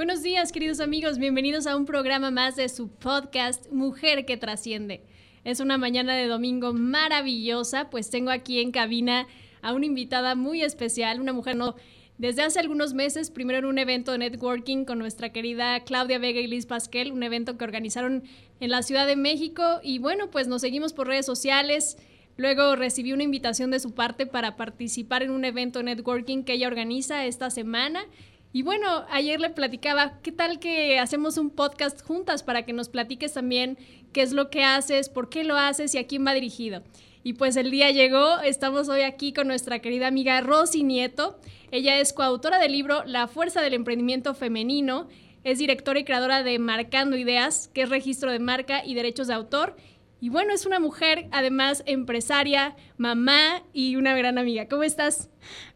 Buenos días, queridos amigos. Bienvenidos a un programa más de su podcast Mujer que Trasciende. Es una mañana de domingo maravillosa, pues tengo aquí en cabina a una invitada muy especial, una mujer no desde hace algunos meses, primero en un evento de networking con nuestra querida Claudia Vega y Liz Pasquel, un evento que organizaron en la Ciudad de México y bueno, pues nos seguimos por redes sociales. Luego recibí una invitación de su parte para participar en un evento de networking que ella organiza esta semana y bueno, ayer le platicaba, ¿qué tal que hacemos un podcast juntas para que nos platiques también qué es lo que haces, por qué lo haces y a quién va dirigido? Y pues el día llegó, estamos hoy aquí con nuestra querida amiga Rosy Nieto. Ella es coautora del libro La Fuerza del Emprendimiento Femenino, es directora y creadora de Marcando Ideas, que es registro de marca y derechos de autor, y bueno, es una mujer, además empresaria, mamá y una gran amiga. ¿Cómo estás?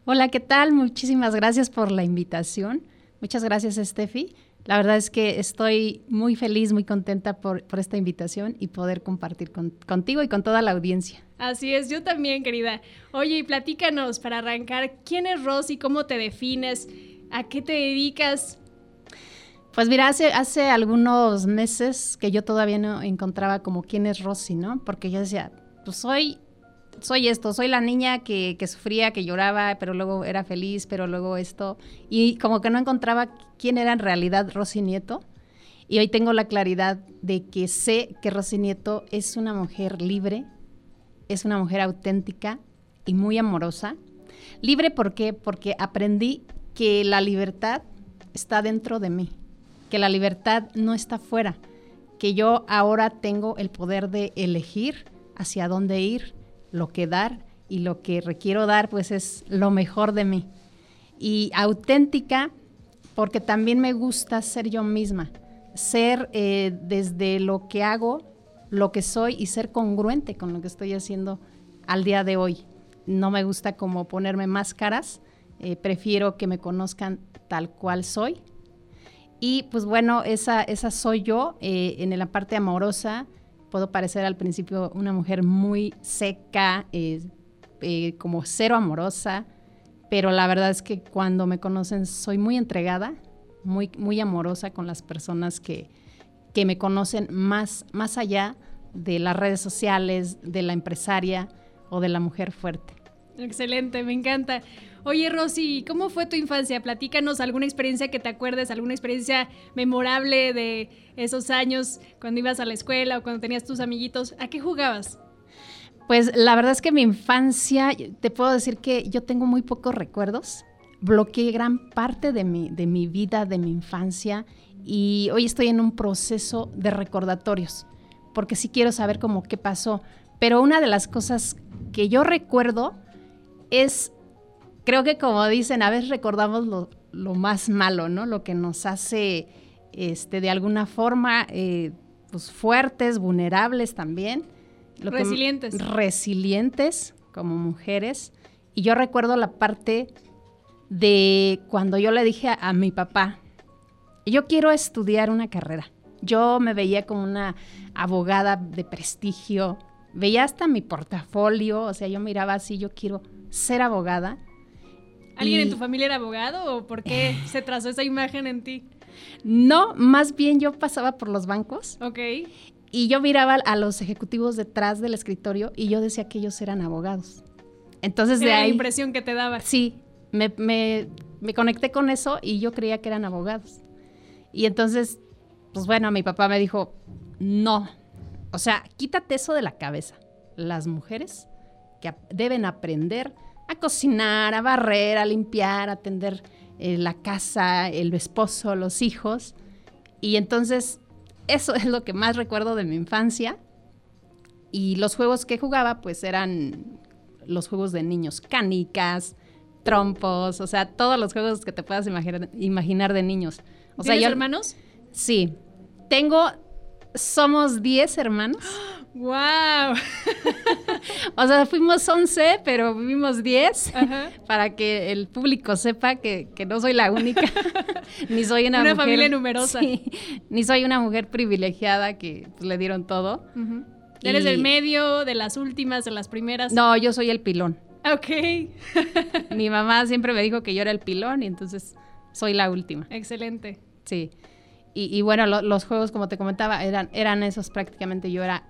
Hola, ¿qué tal? Muchísimas gracias por la invitación. Muchas gracias, Steffi. La verdad es que estoy muy feliz, muy contenta por, esta invitación y poder compartir contigo y con toda la audiencia. Así es, yo también, querida. Oye, y platícanos para arrancar, ¿quién es Rosy? ¿Cómo te defines? ¿A qué te dedicas? Pues mira, hace, algunos meses que yo todavía no encontraba como quién es Rosy, ¿no? Porque yo decía, pues soy, soy esto, soy la niña que, que sufría, que lloraba, pero luego era feliz, pero luego esto. Y como que no encontraba quién era en realidad Rosy Nieto. Y hoy tengo la claridad de que sé que Rosy Nieto es una mujer libre, es una mujer auténtica y muy amorosa. Libre, ¿por qué? Porque aprendí que la libertad está dentro de mí que la libertad no está fuera, que yo ahora tengo el poder de elegir hacia dónde ir, lo que dar y lo que requiero dar pues es lo mejor de mí. Y auténtica porque también me gusta ser yo misma, ser eh, desde lo que hago, lo que soy y ser congruente con lo que estoy haciendo al día de hoy. No me gusta como ponerme máscaras, eh, prefiero que me conozcan tal cual soy y pues bueno, esa, esa soy yo. Eh, en la parte amorosa puedo parecer al principio una mujer muy seca, eh, eh, como cero amorosa, pero la verdad es que cuando me conocen soy muy entregada, muy, muy amorosa con las personas que, que me conocen más, más allá de las redes sociales, de la empresaria o de la mujer fuerte. Excelente, me encanta. Oye, Rosy, ¿cómo fue tu infancia? Platícanos alguna experiencia que te acuerdes, alguna experiencia memorable de esos años cuando ibas a la escuela o cuando tenías tus amiguitos. ¿A qué jugabas? Pues la verdad es que mi infancia, te puedo decir que yo tengo muy pocos recuerdos. Bloqueé gran parte de mi, de mi vida, de mi infancia, y hoy estoy en un proceso de recordatorios, porque sí quiero saber cómo qué pasó. Pero una de las cosas que yo recuerdo es creo que como dicen, a veces recordamos lo, más malo, ¿no? Lo que nos hace, este, de alguna forma, eh, pues fuertes, vulnerables también. resilientes. resilientes como mujeres. Y yo recuerdo la parte de cuando yo le dije a, mi papá, yo quiero estudiar una carrera. Yo me veía como una abogada de prestigio, veía hasta mi portafolio, o sea, yo miraba así, yo quiero ser abogada. ¿Alguien en tu familia era abogado o por qué se trazó esa imagen en ti? No, más bien yo pasaba por los bancos. Ok. Y yo miraba a los ejecutivos detrás del escritorio y yo decía que ellos eran abogados. Entonces de ahí... la impresión que te daba. Sí, me, me, me conecté con eso y yo creía que eran abogados. Y entonces, pues bueno, mi papá me dijo, no, o sea, quítate eso de la cabeza. Las mujeres que deben aprender a cocinar, a barrer, a limpiar, a atender eh, la casa, el esposo, los hijos. Y entonces eso es lo que más recuerdo de mi infancia. Y los juegos que jugaba pues eran los juegos de niños, canicas, trompos, o sea, todos los juegos que te puedas imaginar, imaginar de niños. O ¿Tienes hermanos? Sí. Tengo, somos 10 hermanos. ¡Wow! o sea, fuimos 11, pero vivimos 10 para que el público sepa que, no soy la única, ni soy una, una familia numerosa. ni soy una mujer privilegiada que pues, le dieron todo. ¿Eres del medio, de las últimas, de las primeras? No, yo soy el pilón. Ok. Mi mamá siempre me dijo que yo era el pilón y entonces soy la última. Excelente. Sí. Y, bueno, los juegos, como te comentaba, eran, eran esos prácticamente. Yo era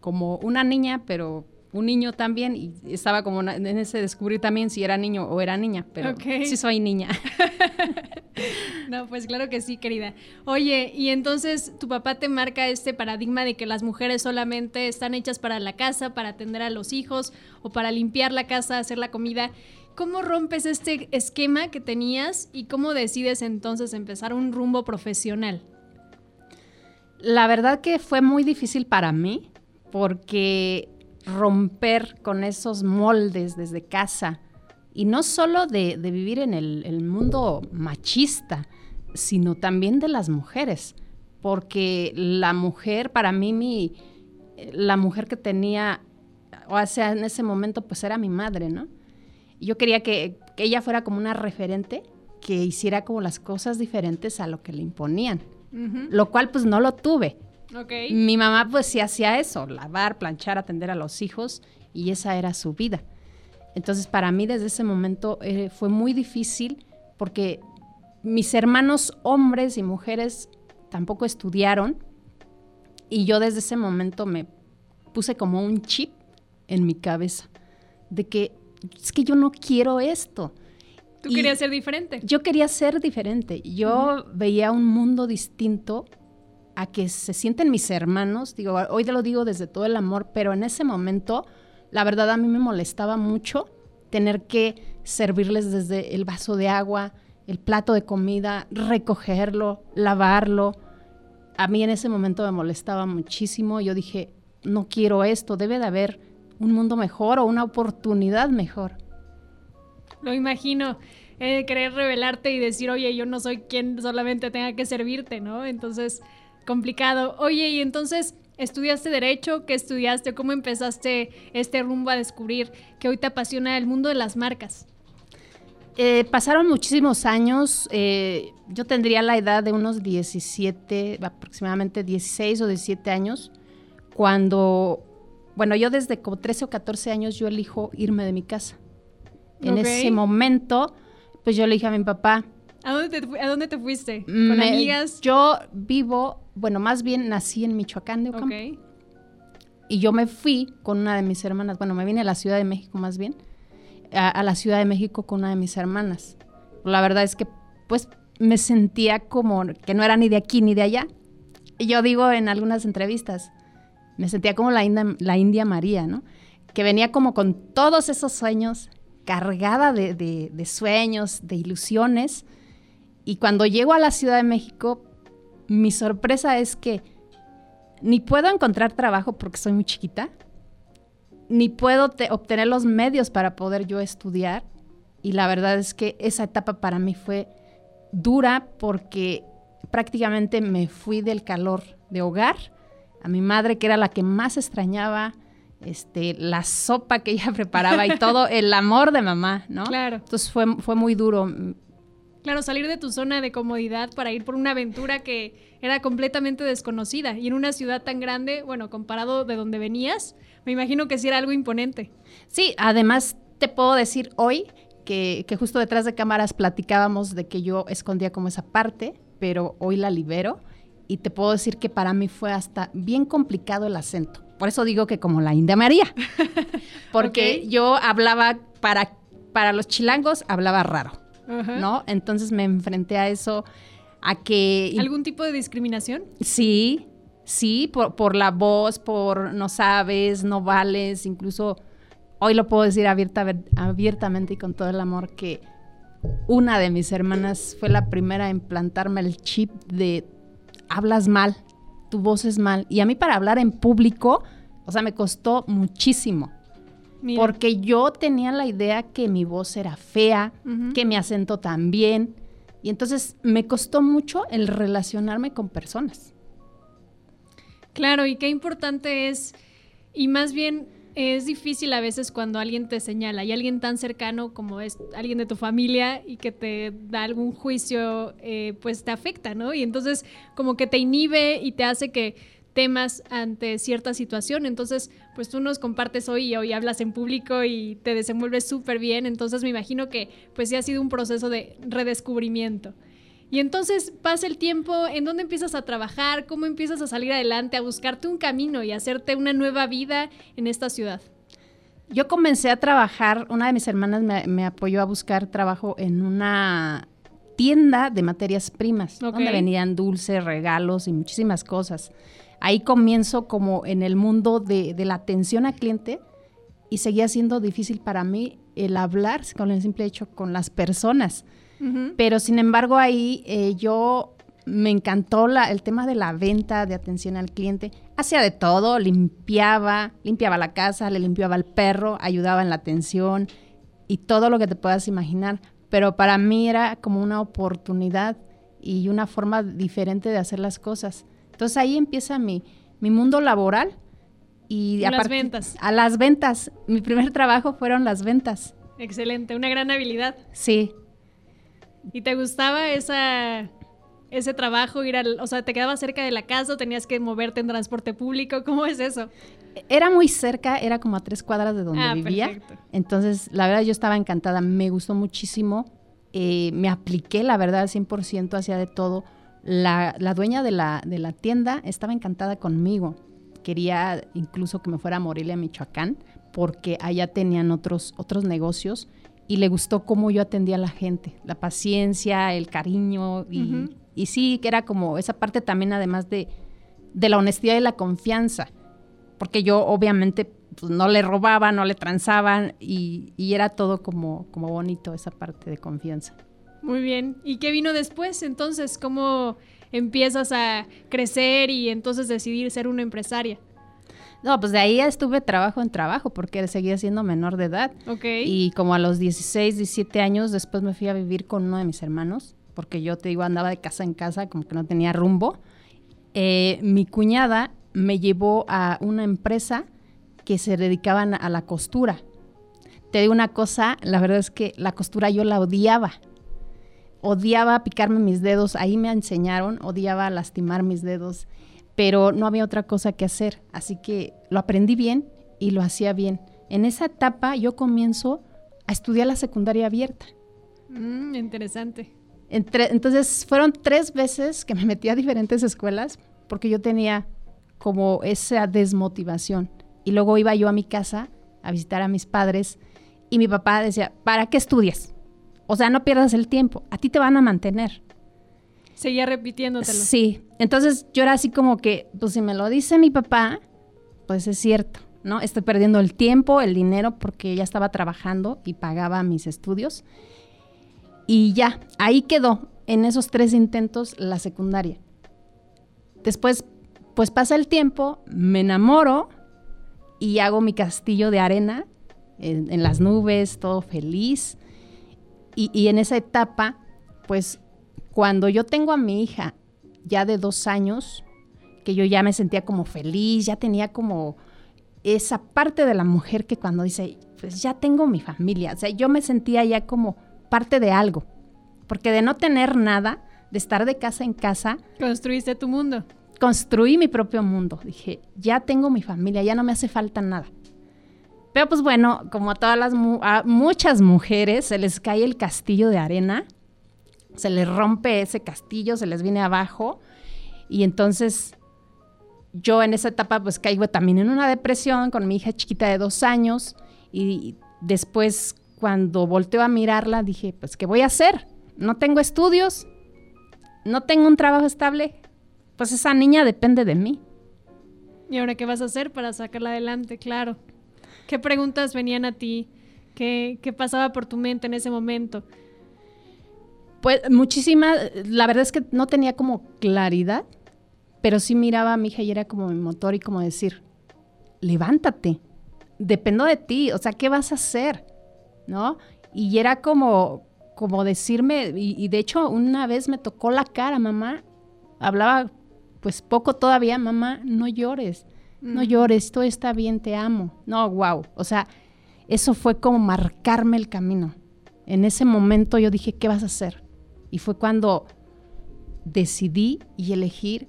como una niña, pero un niño también y estaba como en ese descubrir también si era niño o era niña, pero sí soy niña. no, pues claro que sí, querida. Oye, y entonces tu papá te marca este paradigma de que las mujeres solamente están hechas para la casa, para atender a los hijos o para limpiar la casa, hacer la comida. ¿Cómo rompes este esquema que tenías y cómo decides entonces empezar un rumbo profesional? La verdad que fue muy difícil para mí porque romper con esos moldes desde casa. Y no solo de, vivir en el, mundo machista, sino también de las mujeres. Porque la mujer, para mí, mi, la mujer que tenía, o sea, en ese momento, pues era mi madre, ¿no? Yo quería que, ella fuera como una referente que hiciera como las cosas diferentes a lo que le imponían. Lo cual pues no lo tuve. Mi mamá pues sí hacía eso, lavar, planchar, atender a los hijos y esa era su vida. Entonces para mí desde ese momento eh, fue muy difícil porque mis hermanos hombres y mujeres tampoco estudiaron y yo desde ese momento me puse como un chip en mi cabeza de que es que yo no quiero esto. Tú querías ser diferente. Yo quería ser diferente. Yo veía un mundo distinto a que se sienten mis hermanos. Digo, hoy te lo digo desde todo el amor, pero en ese momento, la verdad a mí me molestaba mucho tener que servirles desde el vaso de agua, el plato de comida, recogerlo, lavarlo. A mí en ese momento me molestaba muchísimo. Yo dije, no quiero esto, debe de haber un mundo mejor o una oportunidad mejor. Lo imagino. Eh, querer revelarte y decir, oye, yo no soy quien solamente tenga que servirte, ¿no? Entonces, complicado. Oye, y entonces, ¿estudiaste Derecho? ¿Qué estudiaste? ¿Cómo empezaste este rumbo a descubrir que hoy te apasiona el mundo de las marcas? Eh, pasaron muchísimos años. Eh, yo tendría la edad de unos 17, aproximadamente 16 o 17 años, cuando, bueno, yo desde como 13 o 14 años yo elijo irme de mi casa. En ese momento, pues yo le dije a mi papá, ¿A dónde te, fuiste? ¿Con amigas? Yo vivo, bueno, más bien nací en Michoacán de Ocampo. Y yo me fui con una de mis hermanas, bueno, me vine a la Ciudad de México más bien, a, la Ciudad de México con una de mis hermanas. La verdad es que, pues, me sentía como que no era ni de aquí ni de allá. Y yo digo en algunas entrevistas, me sentía como la India, la India María, ¿no? Que venía como con todos esos sueños, cargada de, de sueños, de ilusiones, y cuando llego a la Ciudad de México, mi sorpresa es que ni puedo encontrar trabajo porque soy muy chiquita, ni puedo obtener los medios para poder yo estudiar. Y la verdad es que esa etapa para mí fue dura porque prácticamente me fui del calor de hogar a mi madre, que era la que más extrañaba, este, la sopa que ella preparaba y todo, el amor de mamá, ¿no? Claro. Entonces fue, fue muy duro. Claro, salir de tu zona de comodidad para ir por una aventura que era completamente desconocida. Y en una ciudad tan grande, bueno, comparado de donde venías, me imagino que sí era algo imponente. Sí, además te puedo decir hoy que, justo detrás de cámaras platicábamos de que yo escondía como esa parte, pero hoy la libero. Y te puedo decir que para mí fue hasta bien complicado el acento. Por eso digo que como la India María, porque yo hablaba para, para los chilangos, hablaba raro ¿no? Entonces me enfrenté a eso, a que... ¿Algún tipo de discriminación? Sí, sí, por, la voz, por no sabes, no vales, incluso hoy lo puedo decir abiertamente y con todo el amor que una de mis hermanas fue la primera en plantarme el chip de hablas mal, tu voz es mal. Y a mí para hablar en público, o sea, me costó muchísimo. Porque yo tenía la idea que mi voz era fea, que mi acento también. Y entonces me costó mucho el relacionarme con personas. Claro, y qué importante es, y más bien es difícil a veces cuando alguien te señala y alguien tan cercano como es alguien de tu familia y que te da algún juicio, eh, pues te afecta, ¿no? Y entonces como que te inhibe y te hace que temas ante cierta situación. Entonces, pues tú nos compartes hoy y hoy hablas en público y te desenvuelves súper bien. Entonces me imagino que pues sí ha sido un proceso de redescubrimiento. Y entonces pasa el tiempo, ¿en dónde empiezas a trabajar? ¿Cómo empiezas a salir adelante, a buscarte un camino y hacerte una nueva vida en esta ciudad? Yo comencé a trabajar, una de mis hermanas me, apoyó a buscar trabajo en una tienda de materias primas, donde venían dulces, regalos y muchísimas cosas. Ahí comienzo como en el mundo de, de la atención al cliente y seguía siendo difícil para mí el hablar con el simple hecho con las personas. Pero sin embargo ahí eh, yo me encantó la, el tema de la venta, de atención al cliente. Hacía de todo, limpiaba, limpiaba la casa, le limpiaba al perro, ayudaba en la atención y todo lo que te puedas imaginar. Pero para mí era como una oportunidad y una forma diferente de hacer las cosas. Entonces ahí empieza mi, mi mundo laboral. Y a las ventas. A las ventas. Mi primer trabajo fueron las ventas. Excelente, una gran habilidad. Sí. ¿Y te gustaba esa, ese trabajo? Ir al, o sea, ¿te quedaba cerca de la casa o tenías que moverte en transporte público? ¿Cómo es eso? Era muy cerca, era como a tres cuadras de donde ah, vivía. Perfecto. Entonces, la verdad, yo estaba encantada, me gustó muchísimo. Eh, me apliqué, la verdad, al 100%, hacía de todo. La, la dueña de la, de la tienda estaba encantada conmigo. Quería incluso que me fuera a Morelia, Michoacán, porque allá tenían otros, otros negocios y le gustó cómo yo atendía a la gente, la paciencia, el cariño y, sí, que era como esa parte también además de, de la honestidad y la confianza, porque yo obviamente pues, no le robaba, no le transaban y, y, era todo como, como bonito esa parte de confianza. Muy bien, ¿y qué vino después entonces? ¿Cómo empiezas a crecer y entonces decidir ser una empresaria? No, pues de ahí estuve trabajo en trabajo porque seguía siendo menor de edad. Ok. Y como a los 16, 17 años después me fui a vivir con uno de mis hermanos porque yo te digo andaba de casa en casa como que no tenía rumbo. Eh, mi cuñada me llevó a una empresa que se dedicaban a la costura. Te digo una cosa, la verdad es que la costura yo la odiaba. Odiaba picarme mis dedos, ahí me enseñaron, odiaba lastimar mis dedos pero no había otra cosa que hacer, así que lo aprendí bien y lo hacía bien. En esa etapa yo comienzo a estudiar la secundaria abierta. Mm, interesante. entonces fueron tres veces que me metí a diferentes escuelas porque yo tenía como esa desmotivación. Y luego iba yo a mi casa a visitar a mis padres y mi papá decía, ¿para qué estudias? O sea, no pierdas el tiempo, a ti te van a mantener. Seguía repitiéndotelo. Sí, entonces yo era así como que, pues si me lo dice mi papá, pues es cierto, ¿no? Estoy perdiendo el tiempo, el dinero, porque ya estaba trabajando y pagaba mis estudios. Y ya, ahí quedó, en esos tres intentos, la secundaria. Después, pues pasa el tiempo, me enamoro y hago mi castillo de arena en, las nubes, todo feliz. Y, y en esa etapa, pues cuando yo tengo a mi hija ya de dos años, que yo ya me sentía como feliz, ya tenía como esa parte de la mujer que cuando dice, pues ya tengo mi familia, o sea, yo me sentía ya como parte de algo, porque de no tener nada, de estar de casa en casa. Construiste tu mundo. Construí mi propio mundo, dije, ya tengo mi familia, ya no me hace falta nada. Pues bueno, como a todas las muchas mujeres se les cae el castillo de arena se les rompe ese castillo, se les viene abajo y entonces yo en esa etapa pues caigo también en una depresión con mi hija chiquita de dos años y después cuando volteo a mirarla dije pues ¿qué voy a hacer? No tengo estudios, no tengo un trabajo estable, pues esa niña depende de mí. ¿Y ahora qué vas a hacer para sacarla adelante? Claro. ¿Qué preguntas venían a ti? ¿Qué, qué pasaba por tu mente en ese momento? Pues muchísimas, la verdad es que no tenía como claridad, pero sí miraba a mi hija y era como mi motor y como decir, levántate, dependo de ti, o sea, ¿qué vas a hacer? ¿No? Y era como, como decirme, y, de hecho una vez me tocó la cara, mamá, hablaba pues poco todavía, mamá, no llores, no llores, todo está bien, te amo. No, wow, o sea, eso fue como marcarme el camino. En ese momento yo dije, ¿qué vas a hacer? Y fue cuando decidí y elegir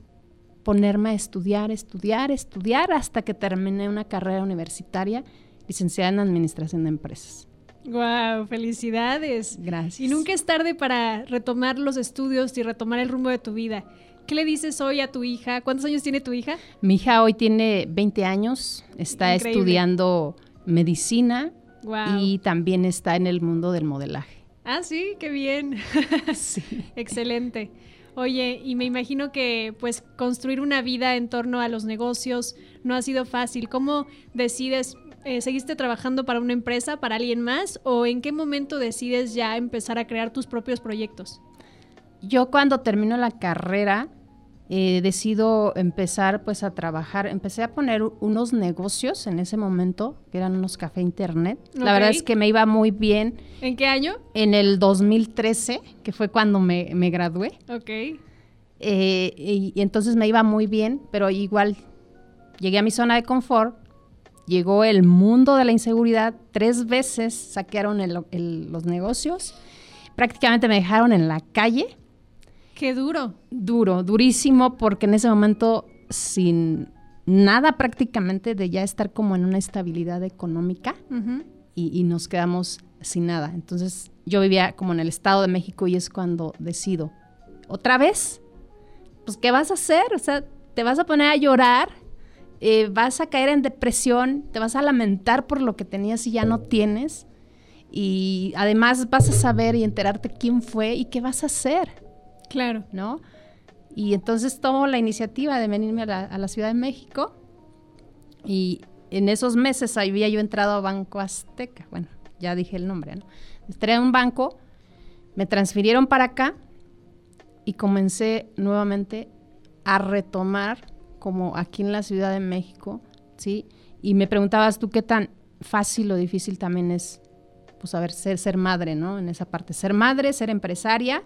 ponerme a estudiar, estudiar, estudiar hasta que terminé una carrera universitaria licenciada en Administración de Empresas. Wow, felicidades. Gracias. Y nunca es tarde para retomar los estudios y retomar el rumbo de tu vida. ¿Qué le dices hoy a tu hija? ¿Cuántos años tiene tu hija? Mi hija hoy tiene 20 años, está Increíble. estudiando medicina Wow. y también está en el mundo del modelaje. Ah, sí, qué bien. Sí. Excelente. Oye, y me imagino que pues construir una vida en torno a los negocios no ha sido fácil. ¿Cómo decides, eh, seguiste trabajando para una empresa, para alguien más, o en qué momento decides ya empezar a crear tus propios proyectos? Yo cuando termino la carrera eh, decido empezar pues a trabajar, empecé a poner unos negocios en ese momento, que eran unos café internet. La verdad es que me iba muy bien ¿En qué año? en el 2013, que fue cuando me, me gradué. Ok. Eh, y, y entonces me iba muy bien, pero igual llegué a mi zona de confort, llegó el mundo de la inseguridad, tres veces saquearon el- el- los negocios, prácticamente me dejaron en la calle, Qué duro. duro, durísimo, porque en ese momento sin nada prácticamente de ya estar como en una estabilidad económica y nos quedamos sin nada. Entonces yo vivía como en el Estado de México y es cuando decido, otra vez, pues ¿qué vas a hacer? O sea, te vas a poner a llorar, eh, vas a caer en depresión, te vas a lamentar por lo que tenías y ya no tienes. Y además vas a saber y enterarte quién fue y qué vas a hacer. Claro. ¿no? Y entonces tomo la iniciativa de venirme a la, a Ciudad de México y en esos meses había yo entrado a Banco Azteca, bueno, ya dije el nombre, ¿no? Entré a un banco, me transfirieron para acá y comencé nuevamente a retomar como aquí en la Ciudad de México, ¿sí? Y me preguntabas tú qué tan fácil o difícil también es, pues, saber ser, ser madre, ¿no? En esa parte, ser madre, ser empresaria,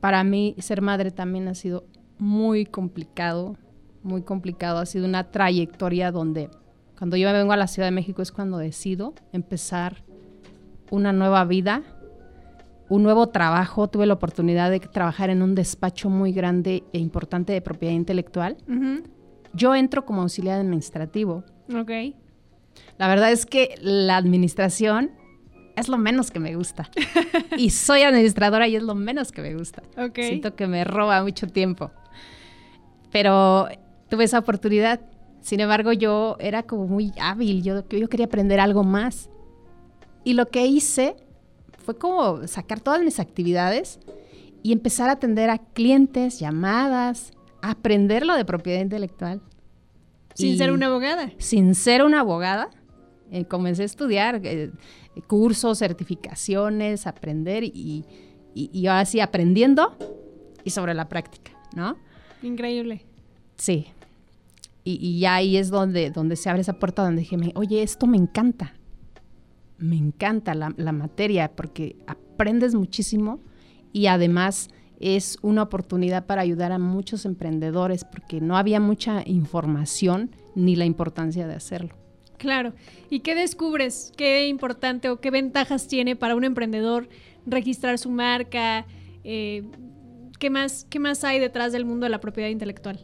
para mí ser madre también ha sido muy complicado, muy complicado. Ha sido una trayectoria donde cuando yo me vengo a la Ciudad de México es cuando decido empezar una nueva vida, un nuevo trabajo. Tuve la oportunidad de trabajar en un despacho muy grande e importante de propiedad intelectual. Yo entro como auxiliar administrativo. Ok. La verdad es que la administración es lo menos que me gusta. y soy administradora y es lo menos que me gusta. Ok. Siento que me roba mucho tiempo. Pero tuve esa oportunidad. Sin embargo, yo era como muy hábil. Yo, yo quería aprender algo más. Y lo que hice fue como sacar todas mis actividades y empezar a atender a clientes, llamadas, aprender lo de propiedad intelectual. Sin Y- ser una abogada. sin ser una abogada, eh, comencé a estudiar eh, cursos, certificaciones, aprender y, y, y ahora sí aprendiendo y sobre la práctica, ¿no? Increíble. Sí. Y, y ya ahí es donde, donde se abre esa puerta donde dije, me- oye, esto me encanta. Me encanta la, la materia porque aprendes muchísimo y además es una oportunidad para ayudar a muchos emprendedores porque no había mucha información ni la importancia de hacerlo. Claro. ¿Y qué descubres? ¿Qué importante o qué ventajas tiene para un emprendedor registrar su marca? Eh, ¿qué, más, ¿Qué más hay detrás del mundo de la propiedad intelectual?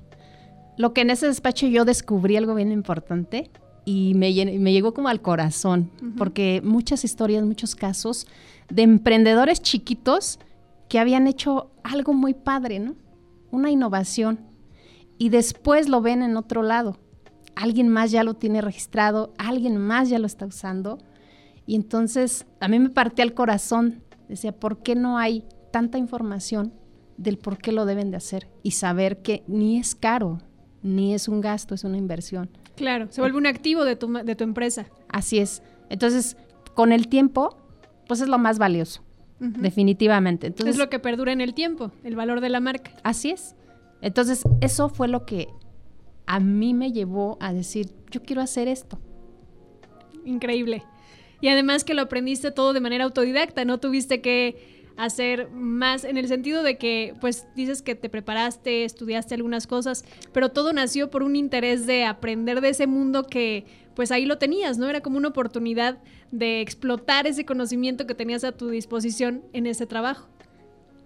Lo que en ese despacho yo descubrí algo bien importante y me, llegó como al corazón, porque muchas historias, muchos casos de emprendedores chiquitos que habían hecho algo muy padre, ¿no? Una innovación. Y después lo ven en otro lado. Alguien más ya lo tiene registrado, alguien más ya lo está usando. Y entonces a mí me partía el corazón. Decía, ¿por qué no hay tanta información del por qué lo deben de hacer? Y saber que ni es caro, ni es un gasto, es una inversión. Claro, se vuelve un activo de tu, de tu empresa. Así es. Entonces, con el tiempo, pues es lo más valioso, definitivamente. Entonces, es lo que perdura en el tiempo, el valor de la marca. Así es. Entonces, eso fue lo que a mí me llevó a decir, yo quiero hacer esto. Increíble. Y además que lo aprendiste todo de manera autodidacta, no tuviste que hacer más en el sentido de que, pues dices que te preparaste, estudiaste algunas cosas, pero todo nació por un interés de aprender de ese mundo que, pues ahí lo tenías, ¿no? Era como una oportunidad de explotar ese conocimiento que tenías a tu disposición en ese trabajo.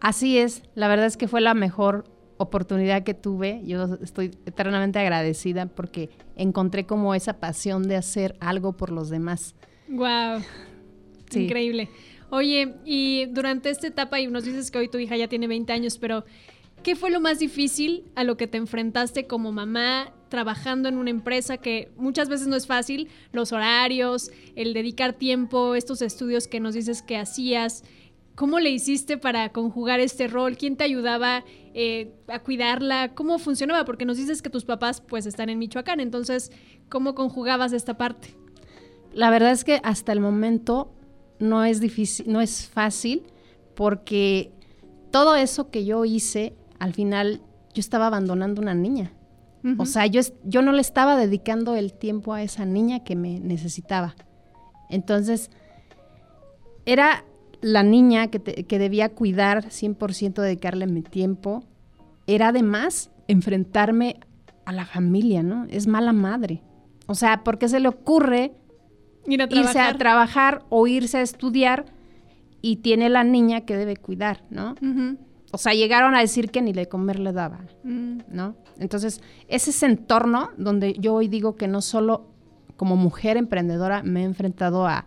Así es. La verdad es que fue la mejor oportunidad que tuve. Yo estoy eternamente agradecida porque encontré como esa pasión de hacer algo por los demás. Wow. Increíble. Oye, y durante esta etapa, y nos dices que hoy tu hija ya tiene 20 años, pero ¿qué fue lo más difícil a lo que te enfrentaste como mamá trabajando en una empresa que muchas veces no es fácil? Los horarios, el dedicar tiempo, estos estudios que nos dices que hacías. ¿Cómo le hiciste para conjugar este rol? ¿Quién te ayudaba eh, a cuidarla? ¿Cómo funcionaba? Porque nos dices que tus papás pues están en Michoacán, entonces, ¿cómo conjugabas esta parte? La verdad es que hasta el momento no es difícil, no es fácil, porque todo eso que yo hice, al final yo estaba abandonando una niña. O sea, yo, yo no le estaba dedicando el tiempo a esa niña que me necesitaba. Entonces, era la niña que, que debía cuidar 100%, dedicarle mi tiempo. Era además enfrentarme a la familia, ¿no? Es mala madre. O sea, ¿por qué se le ocurre irse a trabajar o irse a estudiar y tiene la niña que debe cuidar, ¿no? O sea, llegaron a decir que ni de comer le daban, mm. ¿no? Entonces, es ese entorno donde yo hoy digo que no solo como mujer emprendedora me he enfrentado a,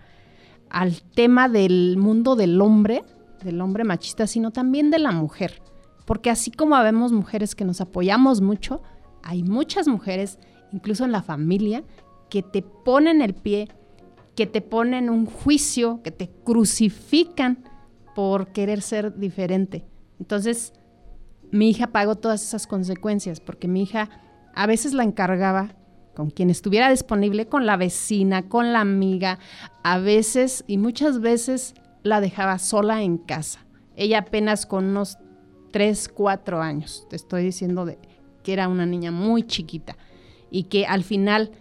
al tema del mundo del hombre, del hombre machista, sino también de la mujer. Porque así como vemos mujeres que nos apoyamos mucho, hay muchas mujeres, incluso en la familia, que te ponen el pie, que te ponen un juicio, que te crucifican por querer ser diferente. Entonces, mi hija pagó todas esas consecuencias porque mi hija a veces la encargaba con quien estuviera disponible, con la vecina, con la amiga, a veces y muchas veces la dejaba sola en casa. Ella apenas con unos 3, 4 años, te estoy diciendo de, que era una niña muy chiquita y que al final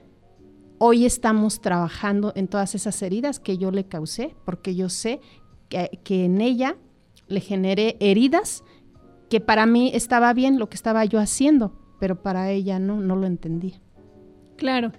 Hoy estamos trabajando en todas esas heridas que yo le causé, porque yo sé que, en ella le generé heridas que para mí estaba bien lo que estaba yo haciendo, pero para ella no, no lo entendía. Claro,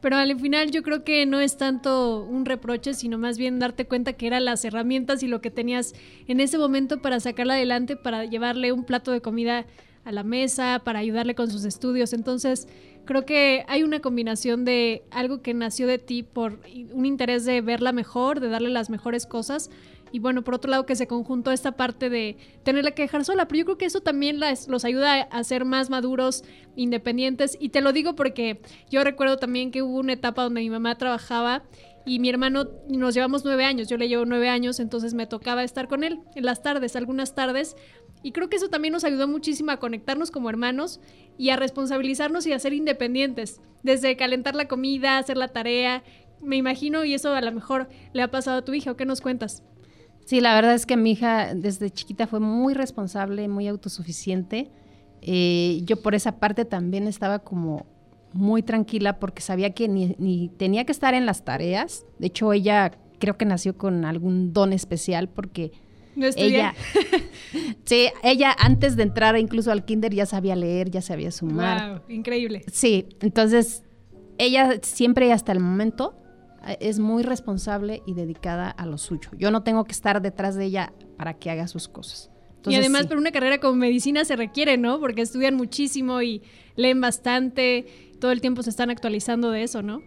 pero al final yo creo que no es tanto un reproche, sino más bien darte cuenta que eran las herramientas y lo que tenías en ese momento para sacarla adelante, para llevarle un plato de comida a la mesa, para ayudarle con sus estudios. Entonces, creo que hay una combinación de algo que nació de ti por un interés de verla mejor, de darle las mejores cosas. Y bueno, por otro lado, que se conjuntó esta parte de tenerla que dejar sola. Pero yo creo que eso también los ayuda a ser más maduros, independientes. Y te lo digo porque yo recuerdo también que hubo una etapa donde mi mamá trabajaba y mi hermano nos llevamos nueve años, yo le llevo nueve años, entonces me tocaba estar con él en las tardes, algunas tardes, y creo que eso también nos ayudó muchísimo a conectarnos como hermanos y a responsabilizarnos y a ser independientes, desde calentar la comida, hacer la tarea, me imagino, y eso a lo mejor le ha pasado a tu hija, ¿o qué nos cuentas? Sí, la verdad es que mi hija desde chiquita fue muy responsable, muy autosuficiente. Eh, yo por esa parte también estaba como muy tranquila porque sabía que ni, tenía que estar en las tareas. De hecho, ella creo que nació con algún don especial porque ella, sí, ella antes de entrar incluso al kinder ya sabía leer, ya sabía sumar. Wow, increíble. Sí, entonces ella siempre y hasta el momento es muy responsable y dedicada a lo suyo. Yo no tengo que estar detrás de ella para que haga sus cosas. y además por una carrera como medicina se requiere, ¿no? Porque estudian muchísimo y leen bastante todo el tiempo se están actualizando de eso, ¿no?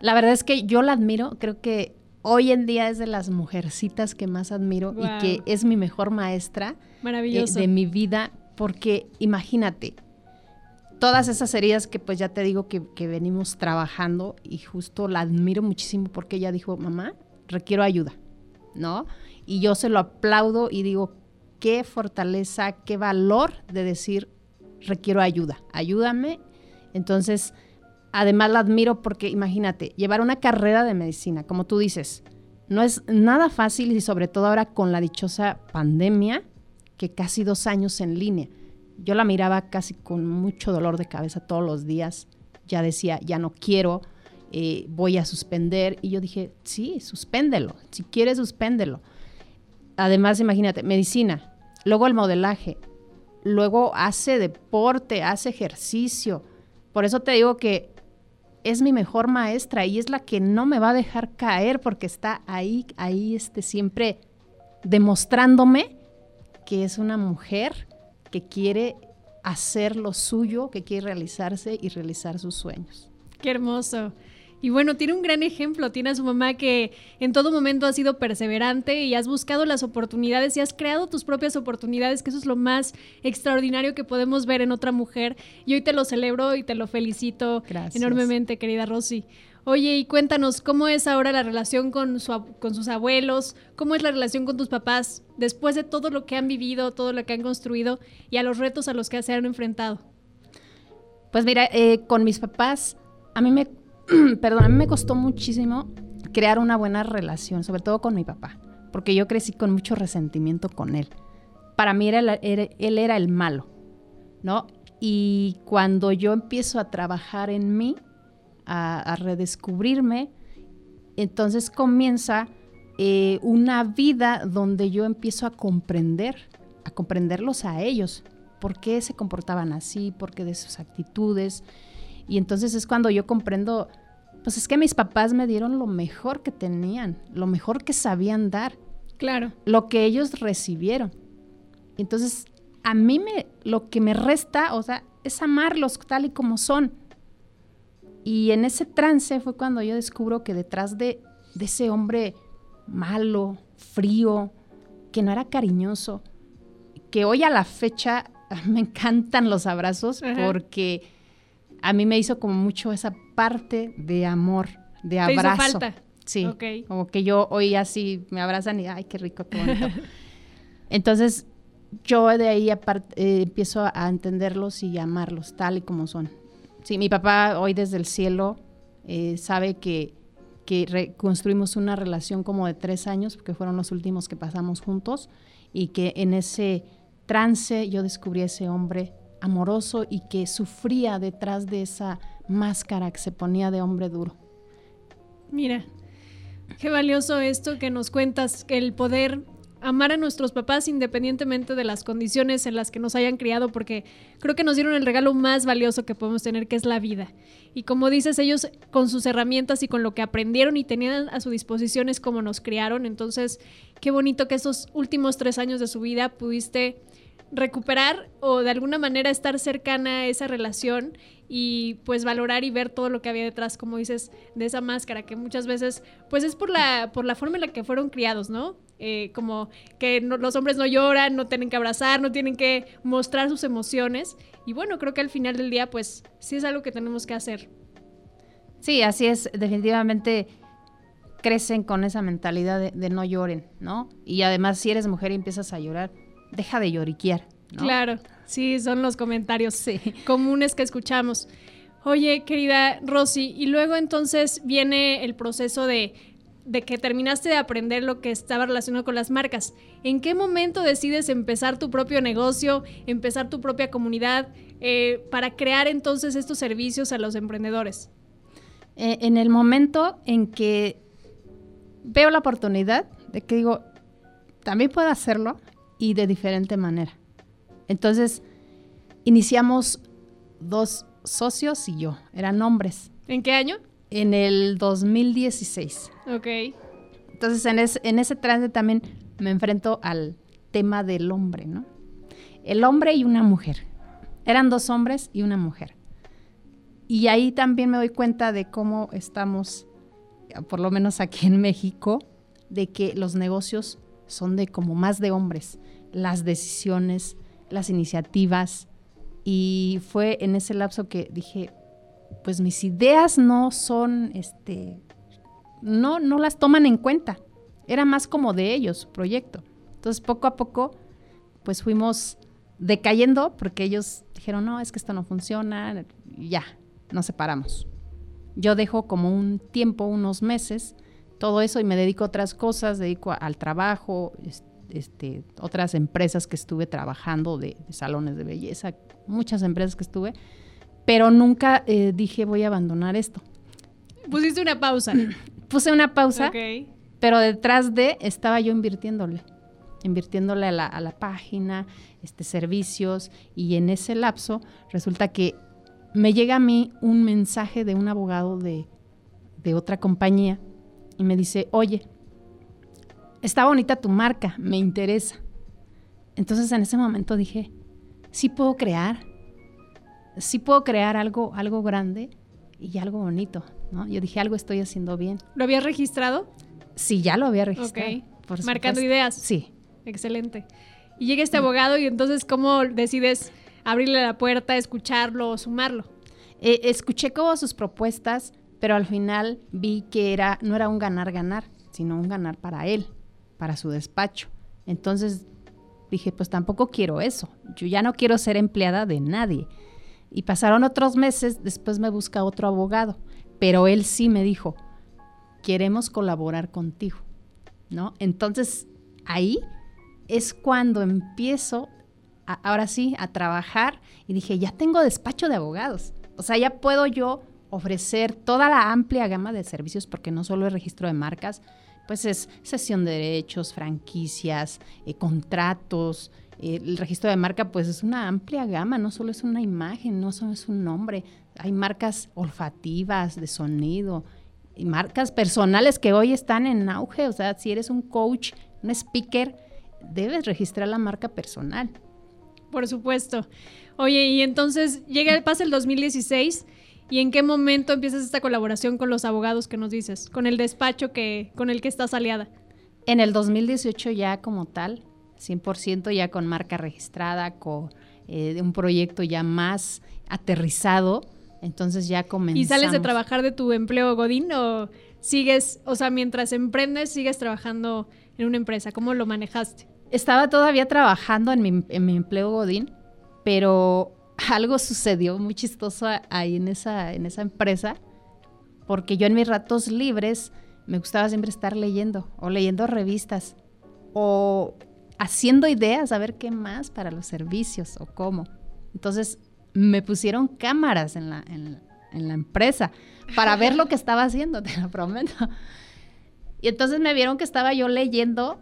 La verdad es que yo la admiro, creo que hoy en día es de las mujercitas que más admiro y que es mi mejor maestra eh, de mi vida, porque imagínate, todas esas heridas que pues ya te digo que, venimos trabajando y justo la admiro muchísimo porque ella dijo, mamá, requiero ayuda, ¿no? Y yo se lo aplaudo y digo, qué fortaleza, qué valor de decir, requiero ayuda, ayúdame entonces, además la admiro porque imagínate, llevar una carrera de medicina, como tú dices, no es nada fácil y sobre todo ahora con la dichosa pandemia, que casi dos años en línea. Yo la miraba casi con mucho dolor de cabeza todos los días. Ya decía, ya no quiero, eh, voy a suspender. Y yo dije, sí, suspéndelo. Si quieres, suspéndelo. Además, imagínate, medicina, luego el modelaje, luego hace deporte, hace ejercicio por eso te digo que es mi mejor maestra y es la que no me va a dejar caer porque está ahí, ahí este, siempre demostrándome que es una mujer que quiere hacer lo suyo, que quiere realizarse y realizar sus sueños. Qué hermoso. Y bueno, tiene un gran ejemplo, tiene a su mamá que en todo momento ha sido perseverante y has buscado las oportunidades y has creado tus propias oportunidades, que eso es lo más extraordinario que podemos ver en otra mujer. Y hoy te lo celebro y te lo felicito enormemente, querida Rosy. Oye, y cuéntanos, ¿cómo es ahora la relación con, su, con sus abuelos? ¿Cómo es la relación con tus papás después de todo lo que han vivido, todo lo que han construido y a los retos a los que se han enfrentado? Pues mira, eh, con mis papás, a mí me perdón, a mí me costó muchísimo crear una buena relación, sobre todo con mi papá, porque yo crecí con mucho resentimiento con él. Para mí era, él era el malo, ¿no? Y cuando yo empiezo a trabajar en mí, a, redescubrirme, entonces comienza eh, una vida donde yo empiezo a comprender, a comprenderlos a ellos, por qué se comportaban así, por qué de sus actitudes, y entonces es cuando yo comprendo, pues es que mis papás me dieron lo mejor que tenían, lo mejor que sabían dar. Claro. Lo que ellos recibieron. Entonces, a mí me, lo que me resta, o sea, es amarlos tal y como son. Y en ese trance fue cuando yo descubro que detrás de, ese hombre malo, frío, que no era cariñoso, que hoy a la fecha me encantan los abrazos porque a mí me hizo como mucho esa parte de amor, de abrazo. Hizo falta? Sí, como que yo hoy así me abrazan y ay, qué rico, qué bonito. Entonces, yo de ahí aparte, eh, empiezo a entenderlos y amarlos tal y como son. Sí, mi papá hoy desde el cielo eh, sabe que, que reconstruimos una relación como de tres años, porque fueron los últimos que pasamos juntos, y que en ese trance yo descubrí a ese hombre amoroso y que sufría detrás de esa máscara que se ponía de hombre duro. Mira, qué valioso esto que nos cuentas, el poder amar a nuestros papás independientemente de las condiciones en las que nos hayan criado, porque creo que nos dieron el regalo más valioso que podemos tener, que es la vida. Y como dices, ellos con sus herramientas y con lo que aprendieron y tenían a su disposición es como nos criaron. Entonces, qué bonito que esos últimos tres años de su vida pudiste recuperar o de alguna manera estar cercana a esa relación y pues valorar y ver todo lo que había detrás, como dices, de esa máscara que muchas veces pues es por la, por la forma en la que fueron criados, ¿no? Eh, como que los hombres no lloran, no tienen que abrazar, no tienen que mostrar sus emociones y bueno, creo que al final del día pues sí es algo que tenemos que hacer. Sí, así es, definitivamente crecen con esa mentalidad de, de no lloren, ¿no? Y además si eres mujer y empiezas a llorar, deja de lloriquear. Claro, sí, son los comentarios comunes que escuchamos. Oye, querida Rosy, y luego entonces viene el proceso de, que terminaste de aprender lo que estaba relacionado con las marcas. ¿En qué momento decides empezar tu propio negocio, empezar tu propia comunidad eh, para crear entonces estos servicios a los emprendedores? Eh, en el momento en que veo la oportunidad de que digo, también puedo hacerlo, y de diferente manera. Entonces, iniciamos dos socios y yo, eran hombres. ¿En qué año? En el 2016. Ok. Entonces, en, en ese trance también me enfrento al tema del hombre, ¿no? El hombre y una mujer. Eran dos hombres y una mujer. Y ahí también me doy cuenta de cómo estamos, por lo menos aquí en México, de que los negocios son de como más de hombres, las decisiones, las iniciativas. Y fue en ese lapso que dije, pues mis ideas no son, este, no, no las toman en cuenta. Era más como de ellos, proyecto. Entonces, poco a poco, pues fuimos decayendo porque ellos dijeron, no, es que esto no funciona, ya, nos separamos. Yo dejo como un tiempo, unos meses, todo eso y me dedico a otras cosas, dedico al trabajo, este, otras empresas que estuve trabajando de, salones de belleza, muchas empresas que estuve, pero nunca eh, dije voy a abandonar esto. Pusiste una pausa. Puse una pausa, pero detrás de estaba yo invirtiéndole, invirtiéndole a la, página, este, servicios, y en ese lapso resulta que me llega a mí un mensaje de un abogado de, de otra compañía y me dice, oye, está bonita tu marca, me interesa. Entonces en ese momento dije, sí puedo crear, sí puedo crear algo, algo grande y algo bonito, ¿no? Yo dije, algo estoy haciendo bien. ¿Lo habías registrado? Sí, ya lo había registrado. Ok. Marcando ideas. Sí. Excelente. Y llega este abogado y entonces, ¿cómo decides abrirle la puerta, escucharlo o sumarlo? Eh, escuché como sus propuestas, pero al final vi que era, no era un ganar-ganar, sino un ganar para él, para su despacho. Entonces dije, pues tampoco quiero eso. Yo ya no quiero ser empleada de nadie. Y pasaron otros meses, después me busca otro abogado, pero él sí me dijo, queremos colaborar contigo, ¿no? Entonces ahí es cuando empiezo, ahora sí, a trabajar y dije, ya tengo despacho de abogados. O sea, ya puedo yo ofrecer toda la amplia gama de servicios, porque no solo el registro de marcas, pues es sesión de derechos, franquicias, eh, contratos. El registro de marca, pues es una amplia gama, no solo es una imagen, no solo es un nombre. Hay marcas olfativas, de sonido, y marcas personales que hoy están en auge. O sea, si eres un coach, un speaker, debes registrar la marca personal. Por supuesto. Oye, y entonces llega, pasa el 2016 y en qué momento empiezas esta colaboración con los abogados que nos dices, con el despacho que, con el que estás aliada. En el 2018 ya como tal, 100% ya con marca registrada, con eh, un proyecto ya más aterrizado, entonces ya comenzamos. ¿Y sales de trabajar de tu empleo Godín o sigues, o sea, mientras emprendes, sigues trabajando en una empresa? ¿Cómo lo manejaste? Estaba todavía trabajando en mi, en mi empleo Godín, pero algo sucedió muy chistoso ahí en esa, en esa empresa, porque yo en mis ratos libres me gustaba siempre estar leyendo, o leyendo revistas, o haciendo ideas a ver qué más para los servicios o cómo. Entonces me pusieron cámaras en la, en, la empresa para ver lo que estaba haciendo, te lo prometo. Y entonces me vieron que estaba yo leyendo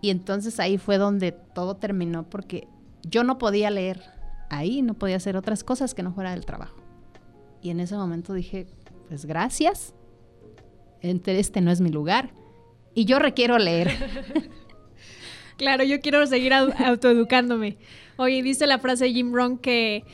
y entonces ahí fue donde todo terminó porque yo no podía leer ahí, no podía hacer otras cosas que no fuera del trabajo. Y en ese momento dije, pues gracias, este no es mi lugar y yo requiero leer. claro, yo quiero seguir autoeducándome. Oye, dice la frase de Jim Rohn que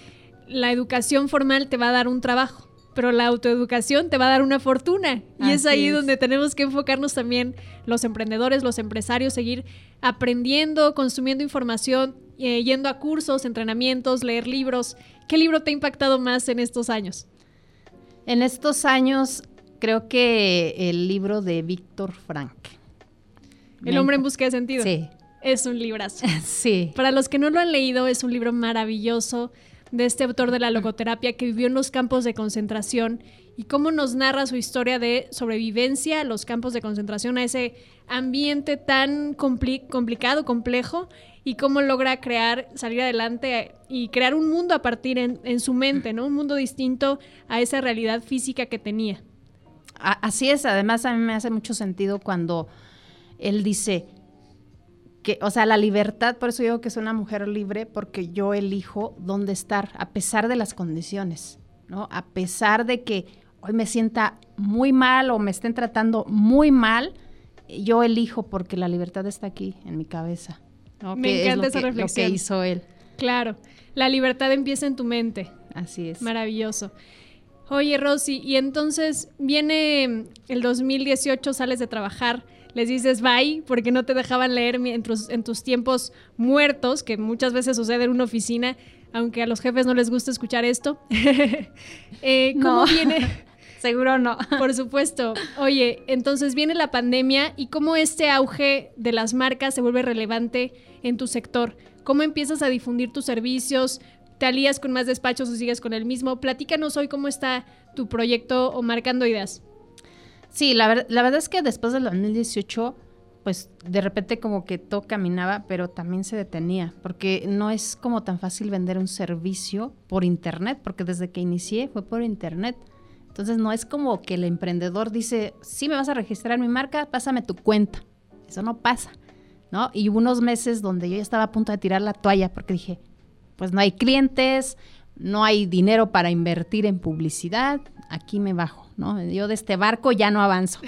la educación formal te va a dar un trabajo pero la autoeducación te va a dar una fortuna. Y es ahí donde tenemos que enfocarnos también los emprendedores, los empresarios, seguir aprendiendo, consumiendo información, eh, yendo a cursos, entrenamientos, leer libros. ¿Qué libro te ha impactado más en estos años? En estos años creo que el libro de Víctor Frank. El hombre en busca de sentido. Sí. Es un librazo. sí. Para los que no lo han leído, es un libro maravilloso de este autor de la logoterapia que vivió en los campos de concentración y cómo nos narra su historia de sobrevivencia a los campos de concentración, a ese ambiente tan complicado, complejo, y cómo logra crear, salir adelante y crear un mundo a partir en, su mente, ¿no? Un mundo distinto a esa realidad física que tenía. Así es, además a mí me hace mucho sentido cuando él dice, que, o sea, la libertad, por eso digo que es una mujer libre, porque yo elijo dónde estar, a pesar de las condiciones, ¿no? A pesar de que hoy me sienta muy mal o me estén tratando muy mal, yo elijo porque la libertad está aquí, en mi cabeza. Me encanta esa reflexión. Lo que hizo él. Claro, la libertad empieza en tu mente. Así es. Maravilloso. Oye, Rosy, y entonces viene el 2018, sales de trabajar les dices bye porque no te dejaban leer en tus, en tus tiempos muertos, que muchas veces sucede en una oficina, aunque a los jefes no les gusta escuchar esto. Eh, ¿Cómo viene? Seguro no. Por supuesto. Oye, entonces viene la pandemia y cómo este auge de las marcas se vuelve relevante en tu sector. ¿Cómo empiezas a difundir tus servicios? ¿Te alías con más despachos o sigues con el mismo? Platícanos hoy cómo está tu proyecto o marcando ideas. Sí, la, verdad es que después del 2018, pues de repente como que todo caminaba, pero también se detenía, porque no es como tan fácil vender un servicio por internet, porque desde que inicié fue por internet. Entonces no es como que el emprendedor dice, sí me vas a registrar mi marca, pásame tu cuenta. Eso no pasa, ¿no? Y hubo unos meses donde yo ya estaba a punto de tirar la toalla porque dije, pues no hay clientes, no hay dinero para invertir en publicidad, aquí me bajo. Yo de este barco ya no avanzo.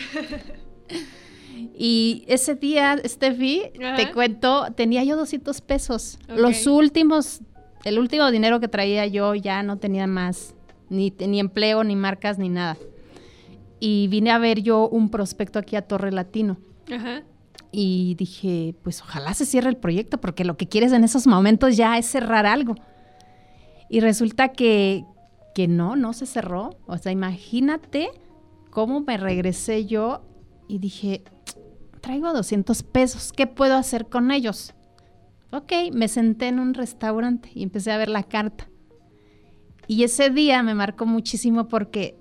y ese día, Steffi, te cuento, tenía yo 200 pesos. Los últimos, el último dinero que traía yo ya no tenía más ni, ni empleo, ni marcas, ni nada. Y vine a ver yo un prospecto aquí a Torre Latino. Ajá. Y dije, pues ojalá se cierre el proyecto, porque lo que quieres en esos momentos ya es cerrar algo. Y resulta que, que no, no se cerró. O sea, imagínate cómo me regresé yo y dije, traigo 200 pesos, ¿qué puedo hacer con ellos? Ok, me senté en un restaurante y empecé a ver la carta. Y ese día me marcó muchísimo porque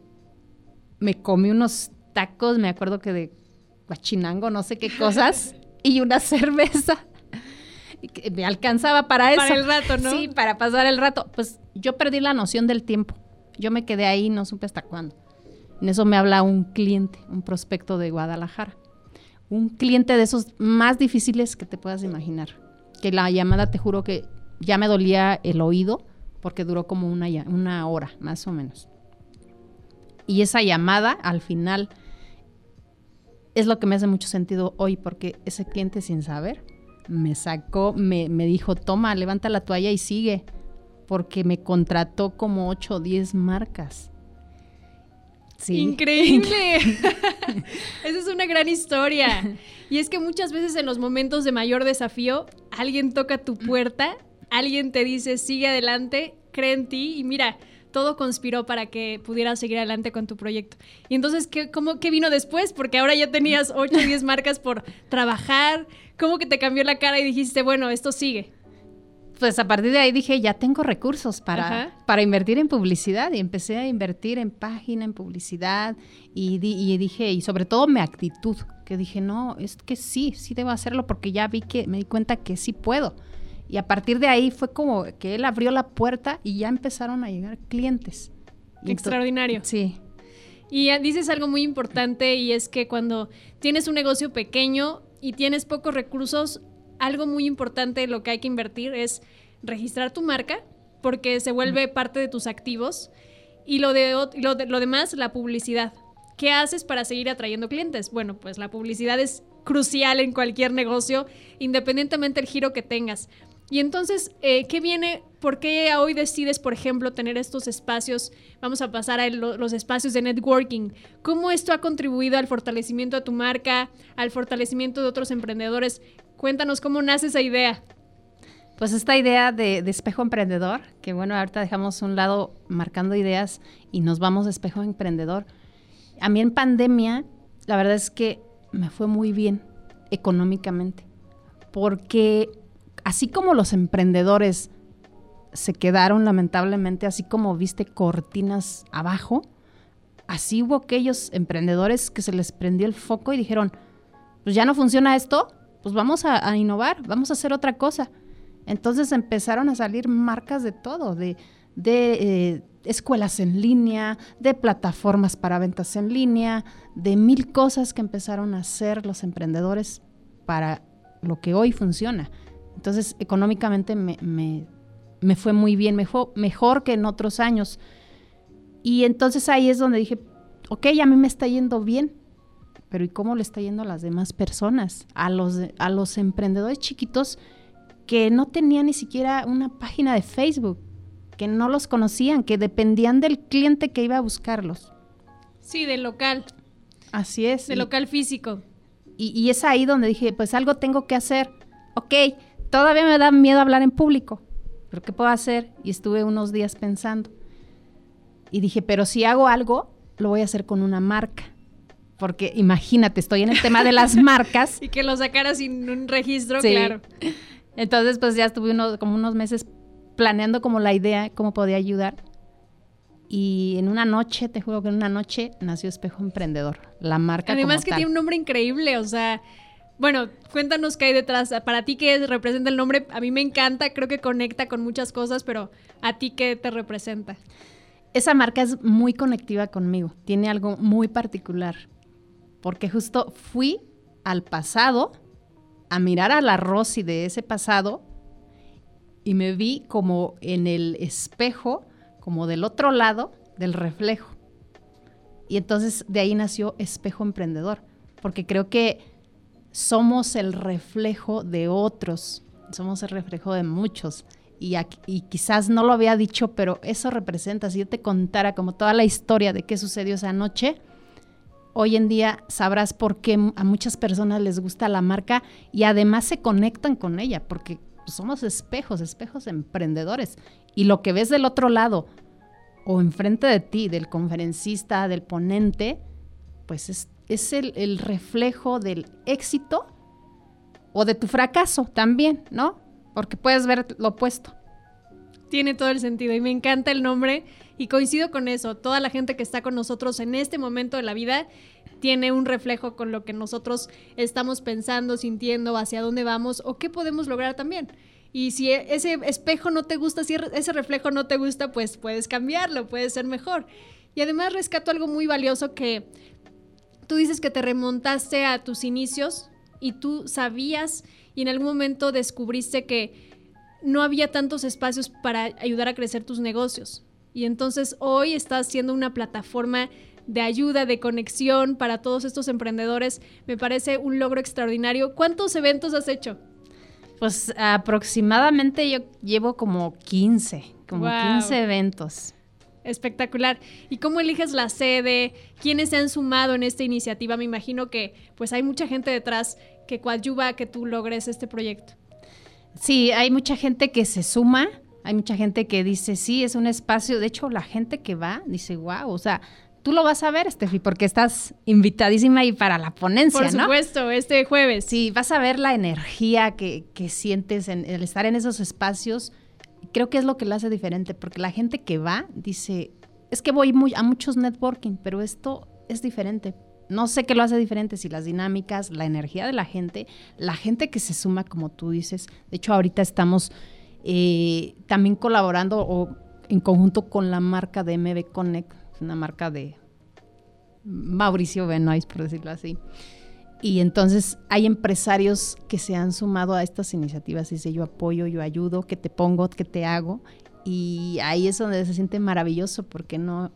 me comí unos tacos, me acuerdo que de guachinango, no sé qué cosas, y una cerveza. Me alcanzaba para eso. Para el rato, ¿no? Sí, para pasar el rato. Pues yo perdí la noción del tiempo. Yo me quedé ahí, no supe hasta cuándo. En eso me habla un cliente, un prospecto de Guadalajara. Un cliente de esos más difíciles que te puedas imaginar. Que la llamada, te juro que ya me dolía el oído porque duró como una, una hora, más o menos. Y esa llamada, al final, es lo que me hace mucho sentido hoy, porque ese cliente sin saber me sacó, me, me dijo, toma, levanta la toalla y sigue, porque me contrató como 8 o 10 marcas. Sí. Increíble. Esa es una gran historia. Y es que muchas veces en los momentos de mayor desafío, alguien toca tu puerta, alguien te dice, sigue adelante, cree en ti y mira, todo conspiró para que pudieras seguir adelante con tu proyecto. Y entonces, ¿qué, cómo, ¿qué vino después? Porque ahora ya tenías 8 o 10 marcas por trabajar. ¿Cómo que te cambió la cara y dijiste, bueno, esto sigue? Pues a partir de ahí dije, ya tengo recursos para, Ajá. para invertir en publicidad y empecé a invertir en página, en publicidad y, di- y dije, y sobre todo mi actitud, que dije, no, es que sí, sí debo hacerlo porque ya vi que, me di cuenta que sí puedo. Y a partir de ahí fue como que él abrió la puerta y ya empezaron a llegar clientes. Extraordinario. Sí, Y eh, dices algo muy importante y es que cuando tienes un negocio pequeño y tienes pocos recursos, algo muy importante lo que hay que invertir es registrar tu marca porque se vuelve parte de tus activos y lo, de, lo, de- lo demás, la publicidad. ¿Qué haces para seguir atrayendo clientes? Bueno, pues la publicidad es crucial en cualquier negocio, independientemente del giro que tengas. Y entonces, eh, ¿qué viene? ¿Por qué hoy decides, por ejemplo, tener estos espacios? Vamos a pasar a lo- los espacios de networking. ¿Cómo esto ha contribuido al fortalecimiento de tu marca, al fortalecimiento de otros emprendedores? Cuéntanos cómo nace esa idea. Pues esta idea de, espejo emprendedor, que bueno, ahorita dejamos un lado marcando ideas y nos vamos a espejo emprendedor. A mí en pandemia, la verdad es que me fue muy bien económicamente, porque así como los emprendedores se quedaron lamentablemente, así como viste cortinas abajo, así hubo aquellos emprendedores que se les prendió el foco y dijeron, pues ya no funciona esto, pues vamos a, innovar, vamos a hacer otra cosa. Entonces empezaron a salir marcas de todo, de, eh, escuelas en línea, de plataformas para ventas en línea, de mil cosas que empezaron a hacer los emprendedores para lo que hoy funciona. Entonces económicamente me, fue muy bien, me fue mejor que en otros años. Y entonces ahí es donde dije, ok, a mí me está yendo bien, pero ¿y cómo le está yendo a las demás personas? A los, a los emprendedores chiquitos que no tenían ni siquiera una página de Facebook, que no los conocían, que dependían del cliente que iba a buscarlos. Sí, del local, Así es. del local físico. y, y es ahí donde dije, pues algo tengo que hacer. Ok, todavía me da miedo hablar en público, pero ¿qué puedo hacer? Y estuve unos días pensando. Y dije, pero si hago algo, lo voy a hacer con una marca. Porque imagínate, estoy en el tema de las marcas. Y que lo sacara sin un registro, Sí. claro. Entonces, pues ya estuve unos, como unos meses planeando como la idea, cómo podía ayudar. Y en una noche, te juro que en una noche nació Espejo Emprendedor, la marca Además como que tal. tiene un nombre increíble, o sea, bueno, cuéntanos qué hay detrás. Para ti, ¿qué es- representa el nombre? A mí me encanta, creo que conecta con muchas cosas, pero ¿a ti qué te representa? Esa marca es muy conectiva conmigo, tiene algo muy particular, porque justo fui al pasado a mirar a la Rosy de ese pasado y me vi como en el espejo, como del otro lado del reflejo. Y entonces de ahí nació Espejo Emprendedor, porque creo que somos el reflejo de otros, somos el reflejo de muchos. y, y, quizás no lo había dicho, pero eso representa, si yo te contara como toda la historia de qué sucedió esa noche, hoy en día sabrás por qué a muchas personas les gusta la marca y además se conectan con ella, porque somos espejos, espejos emprendedores. Y lo que ves del otro lado o enfrente de ti, del conferencista, del ponente, pues es, es el, el reflejo del éxito o de tu fracaso también, ¿no? Porque puedes ver lo opuesto. Tiene todo el sentido y me encanta el nombre y coincido con eso. Toda la gente que está con nosotros en este momento de la vida tiene un reflejo con lo que nosotros estamos pensando, sintiendo, hacia dónde vamos o qué podemos lograr también. Y si e, ese espejo no te gusta, si ese reflejo no te gusta, pues puedes cambiarlo, puedes ser mejor. Y además rescato algo muy valioso que tú dices que te remontaste a tus inicios y tú sabías y en algún momento descubriste que no había tantos espacios para ayudar a crecer tus negocios. Y entonces hoy estás siendo una plataforma de ayuda, de conexión para todos estos emprendedores. Me parece un logro extraordinario. ¿Cuántos eventos has hecho? Pues aproximadamente yo llevo como 15, como 15 eventos. Espectacular. ¿Y cómo eliges la sede? ¿Quiénes se han sumado en esta iniciativa? Me imagino que pues hay mucha gente detrás que coadyuva a que tú logres este proyecto. Sí, hay mucha gente que se suma, hay mucha gente que dice, sí, es un espacio. De hecho, la gente que va dice, wow, o sea, tú lo vas a ver, Steffi, porque estás invitadísima ahí para la ponencia, Por supuesto, este jueves. Sí, vas a ver la energía que, que sientes en el estar en esos espacios. Creo que es lo que lo hace diferente, porque la gente que va dice, es que voy muy, a muchos networking, pero esto es diferente no sé qué lo hace diferente, si las dinámicas, la energía de la gente, la gente que se suma, como tú dices. De hecho, ahorita estamos eh, también colaborando o en conjunto con la marca de MB Connect, una marca de Mauricio Benoist, por decirlo así. Y entonces hay empresarios que se han sumado a estas iniciativas. Dice, yo apoyo, yo ayudo, que te pongo, que te hago. Y ahí es donde se siente maravilloso porque no,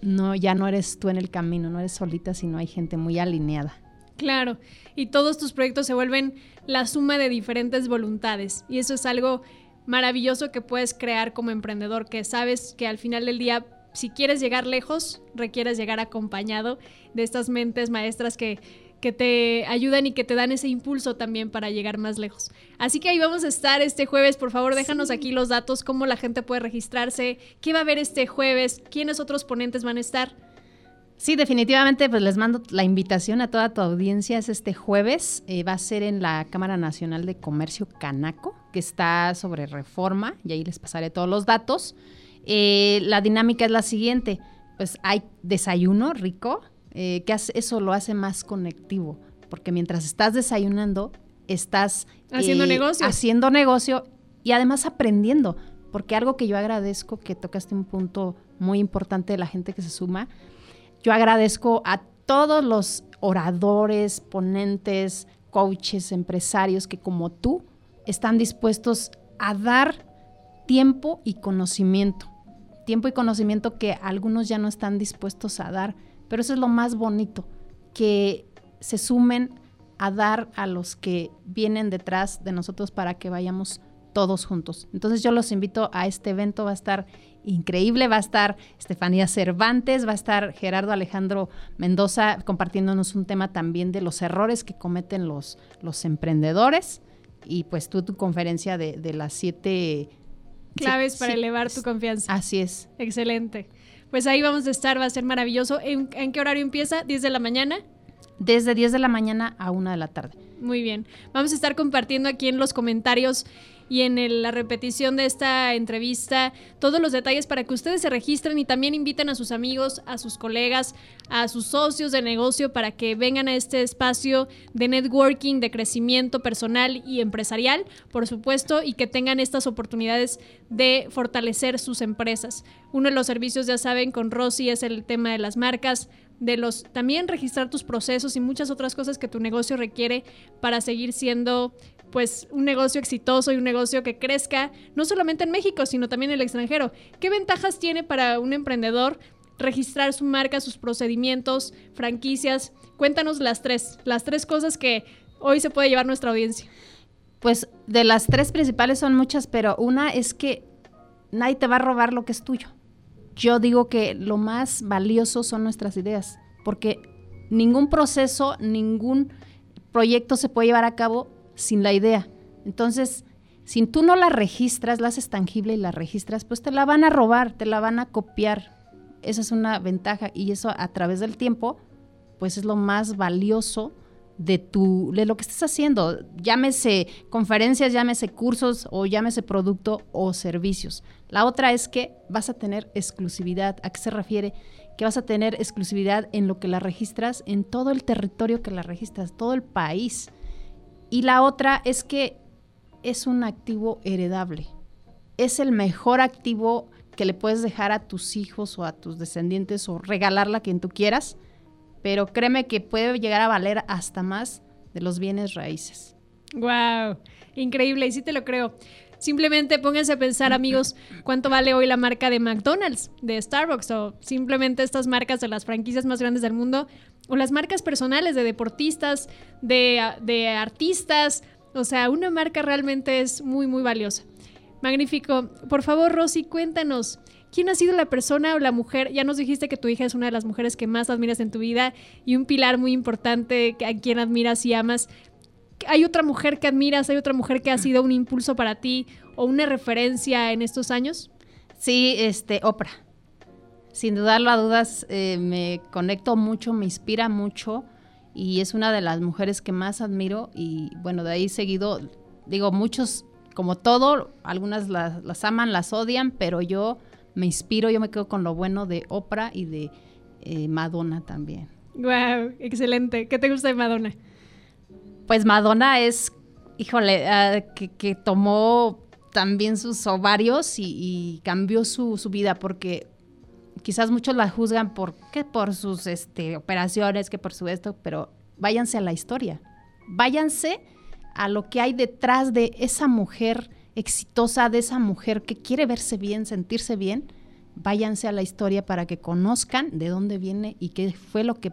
no, ya no eres tú en el camino, no eres solita, sino hay gente muy alineada. Claro, y todos tus proyectos se vuelven la suma de diferentes voluntades y eso es algo maravilloso que puedes crear como emprendedor, que sabes que al final del día, si quieres llegar lejos, requieres llegar acompañado de estas mentes maestras que que te ayudan y que te dan ese impulso también para llegar más lejos. Así que ahí vamos a estar este jueves. Por favor, déjanos aquí los datos, cómo la gente puede registrarse, qué va a haber este jueves, quiénes otros ponentes van a estar. Sí, definitivamente, pues les mando la invitación a toda tu audiencia. Es este jueves, eh, va a ser en la Cámara Nacional de Comercio Canaco, que está sobre reforma, y ahí les pasaré todos los datos. Eh, la dinámica es la siguiente, pues hay desayuno rico, eh, que eso lo hace más conectivo, porque mientras estás desayunando, estás haciendo negocio. Haciendo negocio y además aprendiendo, porque algo que yo agradezco, que tocaste un punto muy importante de la gente que se suma, yo agradezco a todos los oradores, ponentes, coaches, empresarios que como tú están dispuestos a dar tiempo y conocimiento. Tiempo y conocimiento que algunos ya no están dispuestos a dar pero eso es lo más bonito, que se sumen a dar a los que vienen detrás de nosotros para que vayamos todos juntos. Entonces yo los invito a este evento, va a estar increíble, va a estar Estefanía Cervantes, va a estar Gerardo Alejandro Mendoza compartiéndonos un tema también de los errores que cometen los, los emprendedores y pues tú tu conferencia de, de las siete... Claves para elevar tu confianza. Así es. Excelente. Pues ahí vamos a estar, va a ser maravilloso. ¿En, qué horario empieza? ¿10 de la mañana? Desde 10 de la mañana a 1 de la tarde. Muy bien. Vamos a estar compartiendo aquí en los comentarios y en la repetición de esta entrevista todos los detalles para que ustedes se registren y también inviten a sus amigos, a sus colegas, a sus socios de negocio para que vengan a este espacio de networking, de crecimiento personal y empresarial, por supuesto, y que tengan estas oportunidades de fortalecer sus empresas. Uno de los servicios, ya saben, con Rosy es el tema de las marcas, de los también registrar tus procesos y muchas otras cosas que tu negocio requiere para seguir siendo pues un negocio exitoso y un negocio que crezca, no solamente en México, sino también en el extranjero. ¿Qué ventajas tiene para un emprendedor registrar su marca, sus procedimientos, franquicias? Cuéntanos las tres, las tres cosas que hoy se puede llevar nuestra audiencia. Pues de las tres principales son muchas, pero una es que nadie te va a robar lo que es tuyo. Yo digo que lo más valioso son nuestras ideas, porque ningún proceso, ningún proyecto se puede llevar a cabo sin la idea. Entonces, si tú no la registras, la haces tangible y la registras, pues te la van a robar, te la van a copiar. Esa es una ventaja y eso a través del tiempo, pues es lo más valioso de tu de lo que estés haciendo, llámese conferencias, llámese cursos o llámese producto o servicios. La otra es que vas a tener exclusividad. ¿A qué se refiere? Que vas a tener exclusividad en lo que la registras, en todo el territorio que la registras, todo el país. Y la otra es que es un activo heredable. Es el mejor activo que le puedes dejar a tus hijos o a tus descendientes o regalarla a quien tú quieras pero créeme que puede llegar a valer hasta más de los bienes raíces. Wow, increíble, y sí te lo creo. Simplemente pónganse a pensar, amigos, cuánto vale hoy la marca de McDonald's, de Starbucks o simplemente estas marcas de las franquicias más grandes del mundo o las marcas personales de deportistas, de, de artistas. O sea, una marca realmente es muy, muy valiosa. Magnífico. Por favor, Rosy, cuéntanos, ¿Quién ha sido la persona o la mujer? Ya nos dijiste que tu hija es una de las mujeres que más admiras en tu vida y un pilar muy importante a quien admiras y amas. ¿Hay otra mujer que admiras? ¿Hay otra mujer que ha sido un impulso para ti o una referencia en estos años? Sí, este, Oprah. Sin dudarlo a dudas, eh, me conecto mucho, me inspira mucho y es una de las mujeres que más admiro y bueno, de ahí seguido, digo, muchos, como todo, algunas las aman, las odian, pero yo me inspiro, yo me quedo con lo bueno de Oprah y de eh, Madonna también. Wow, excelente. ¿Qué te gusta de Madonna? Pues Madonna es, híjole, ah, que, tomó también sus ovarios y, cambió su, vida porque quizás muchos la juzgan por, por sus este, operaciones, que por su esto, pero váyanse a la historia. Váyanse a lo que hay detrás de esa mujer exitosa de esa mujer que quiere verse bien, sentirse bien, váyanse a la historia para que conozcan de dónde viene y qué fue lo que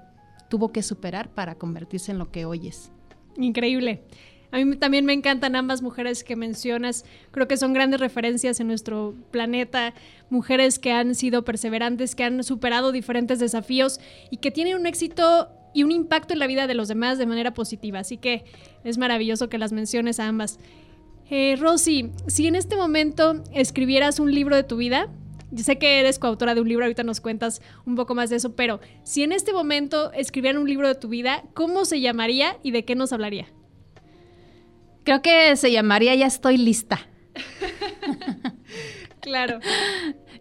tuvo que superar para convertirse en lo que hoy es. Increíble. A mí también me encantan ambas mujeres que mencionas. Creo que son grandes referencias en nuestro planeta. Mujeres que han sido perseverantes, que han superado diferentes desafíos y que tienen un éxito y un impacto en la vida de los demás de manera positiva. Así que es maravilloso que las menciones a ambas. Eh, Rosy, si en este momento escribieras un libro de tu vida, yo sé que eres coautora de un libro, ahorita nos cuentas un poco más de eso, pero si en este momento escribieran un libro de tu vida, ¿cómo se llamaría y de qué nos hablaría? Creo que se llamaría Ya estoy lista. claro.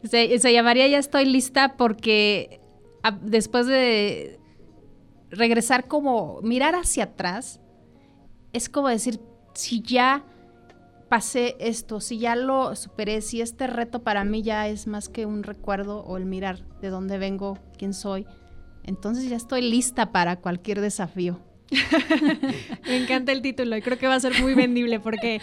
Se, llamaría Ya estoy lista porque después de regresar como mirar hacia atrás, es como decir, si ya pasé esto, si ya lo superé, si este reto para mí ya es más que un recuerdo o el mirar de dónde vengo, quién soy, entonces ya estoy lista para cualquier desafío. Me encanta el título y creo que va a ser muy vendible porque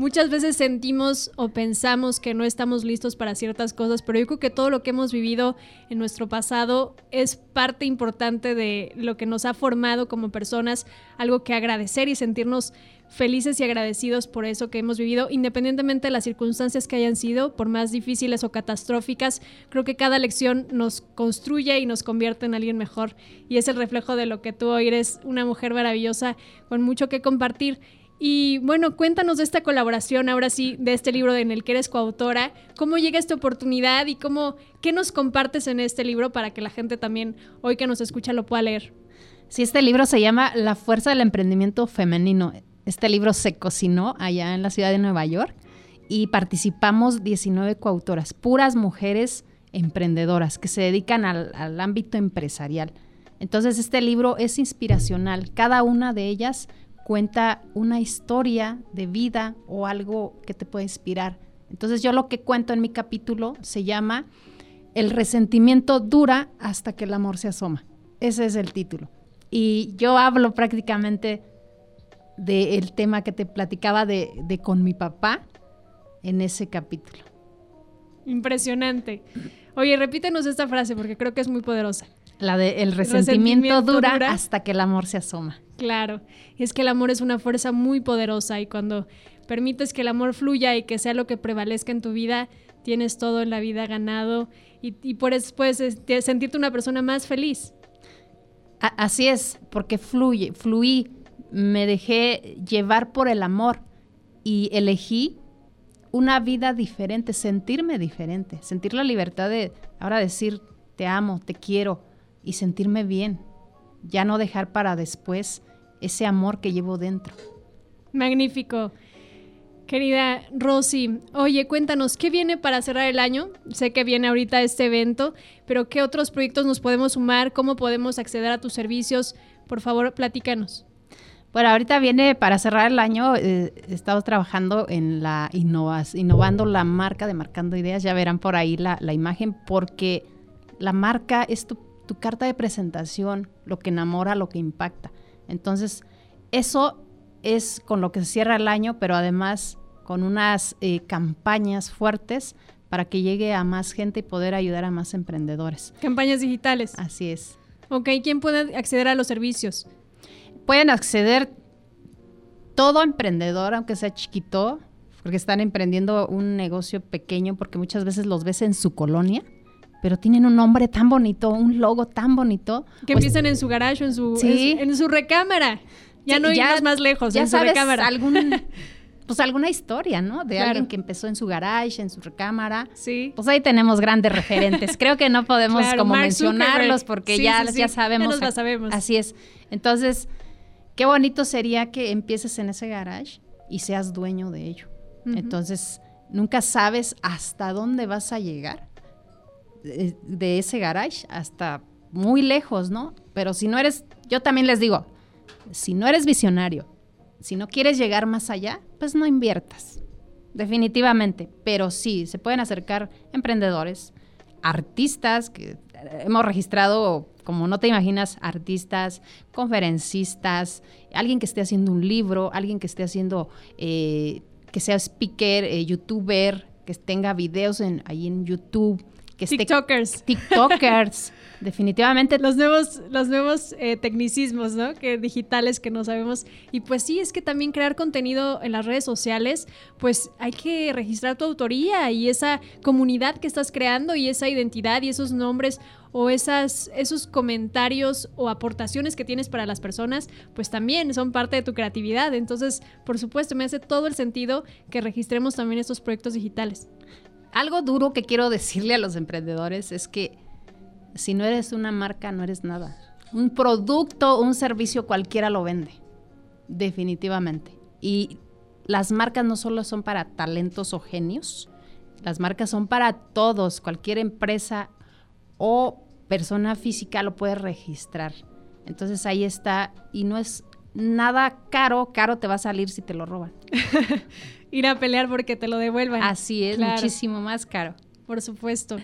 muchas veces sentimos o pensamos que no estamos listos para ciertas cosas, pero yo creo que todo lo que hemos vivido en nuestro pasado es parte importante de lo que nos ha formado como personas, algo que agradecer y sentirnos felices y agradecidos por eso que hemos vivido, independientemente de las circunstancias que hayan sido, por más difíciles o catastróficas. Creo que cada lección nos construye y nos convierte en alguien mejor y es el reflejo de lo que tú hoy eres, una mujer maravillosa con mucho que compartir. Y bueno, cuéntanos de esta colaboración, ahora sí, de este libro en el que eres coautora. ¿Cómo llega esta oportunidad y cómo, qué nos compartes en este libro para que la gente también, hoy que nos escucha, lo pueda leer? Sí, este libro se llama La fuerza del emprendimiento femenino. Este libro se cocinó allá en la ciudad de Nueva York y participamos 19 coautoras, puras mujeres emprendedoras que se dedican al, ámbito empresarial. Entonces este libro es inspiracional. Cada una de ellas cuenta una historia de vida o algo que te puede inspirar. Entonces yo lo que cuento en mi capítulo se llama El resentimiento dura hasta que el amor se asoma. Ese es el título. Y yo hablo prácticamente del tema que te platicaba de, con mi papá en ese capítulo. Impresionante. Oye, repítenos esta frase porque creo que es muy poderosa. La de el resentimiento, dura, hasta que el amor se asoma. Claro, es que el amor es una fuerza muy poderosa y cuando permites que el amor fluya y que sea lo que prevalezca en tu vida, tienes todo en la vida ganado y, y puedes, sentirte una persona más feliz. así es, porque fluye, fluí, me dejé llevar por el amor y elegí una vida diferente, sentirme diferente, sentir la libertad de ahora decir te amo, te quiero y sentirme bien, ya no dejar para después ese amor que llevo dentro. Magnífico. Querida Rosy, oye, cuéntanos, ¿qué viene para cerrar el año? Sé que viene ahorita este evento, pero ¿qué otros proyectos nos podemos sumar? ¿Cómo podemos acceder a tus servicios? Por favor, platícanos. Bueno, ahorita viene para cerrar el año, eh, estamos trabajando en la innovas, innovando la marca de Marcando Ideas, ya verán por ahí la, imagen, porque la marca es tu, tu carta de presentación, lo que enamora, lo que impacta. Entonces, eso es con lo que se cierra el año, pero además con unas eh, campañas fuertes para que llegue a más gente y poder ayudar a más emprendedores. Campañas digitales. Así es. Ok, ¿quién puede acceder a los servicios? Pueden acceder todo emprendedor, aunque sea chiquito, porque están emprendiendo un negocio pequeño, porque muchas veces los ves en su colonia, pero tienen un nombre tan bonito, un logo tan bonito. Que pues empiezan en su garage o en su, en, su recámara. Ya no irás más lejos, ya en su recámara. Algún, pues alguna historia, ¿no? De alguien que empezó en su garage, en su recámara. Sí. Pues ahí tenemos grandes referentes. Creo que no podemos como mencionarlos porque ya, ya sabemos. Ya sabemos. Así es. Entonces, qué bonito sería que empieces en ese garage y seas dueño de ello. Entonces, nunca sabes hasta dónde vas a llegar de, de ese garage hasta muy lejos, ¿no? Pero si no eres, yo también les digo, si no eres visionario, si no quieres llegar más allá, pues no inviertas. Definitivamente. Pero sí, se pueden acercar emprendedores, artistas, que hemos registrado, como no te imaginas, artistas, conferencistas, alguien que esté haciendo un libro, alguien que esté haciendo, eh, que sea speaker, eh, youtuber, que tenga videos ahí en YouTube. Que TikTokers. TikTokers. definitivamente. Los nuevos, los nuevos eh, tecnicismos, ¿no? Que digitales que no sabemos. Y pues sí, es que también crear contenido en las redes sociales, pues hay que registrar tu autoría y esa comunidad que estás creando y esa identidad y esos nombres o esas, esos comentarios o aportaciones que tienes para las personas, pues también son parte de tu creatividad. Entonces, por supuesto, me hace todo el sentido que registremos también estos proyectos digitales. Algo duro que quiero decirle a los emprendedores es que si no eres una marca, no eres nada. Un producto, un servicio cualquiera lo vende, definitivamente. Y las marcas no solo son para talentos o genios, las marcas son para todos, cualquier empresa o persona física lo puede registrar. Entonces ahí está, y no es nada caro, caro te va a salir si te lo roban. Ir a pelear porque te lo devuelvan. Así es, muchísimo más caro. Por supuesto.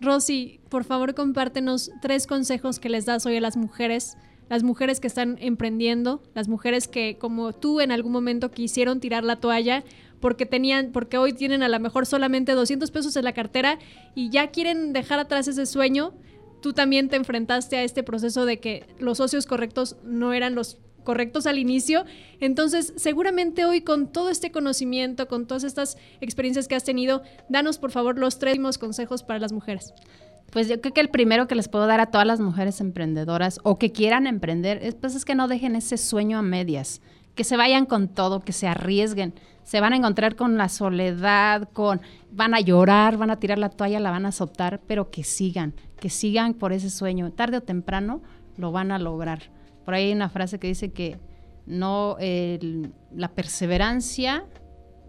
Rosy, por favor compártenos tres consejos que les das hoy a las mujeres, las mujeres que están emprendiendo, las mujeres que como tú en algún momento quisieron tirar la toalla porque tenían, porque hoy tienen a lo mejor solamente 200 pesos en la cartera y ya quieren dejar atrás ese sueño. Tú también te enfrentaste a este proceso de que los socios correctos no eran los correctos al inicio. Entonces, seguramente hoy con todo este conocimiento, con todas estas experiencias que has tenido, danos por favor los tres consejos para las mujeres. Pues yo creo que el primero que les puedo dar a todas las mujeres emprendedoras o que quieran emprender es, pues es que no dejen ese sueño a medias, que se vayan con todo, que se arriesguen. Se van a encontrar con la soledad, con van a llorar, van a tirar la toalla, la van a soltar, pero que sigan, que sigan por ese sueño. Tarde o temprano lo van a lograr. Por ahí hay una frase que dice que no, la perseverancia,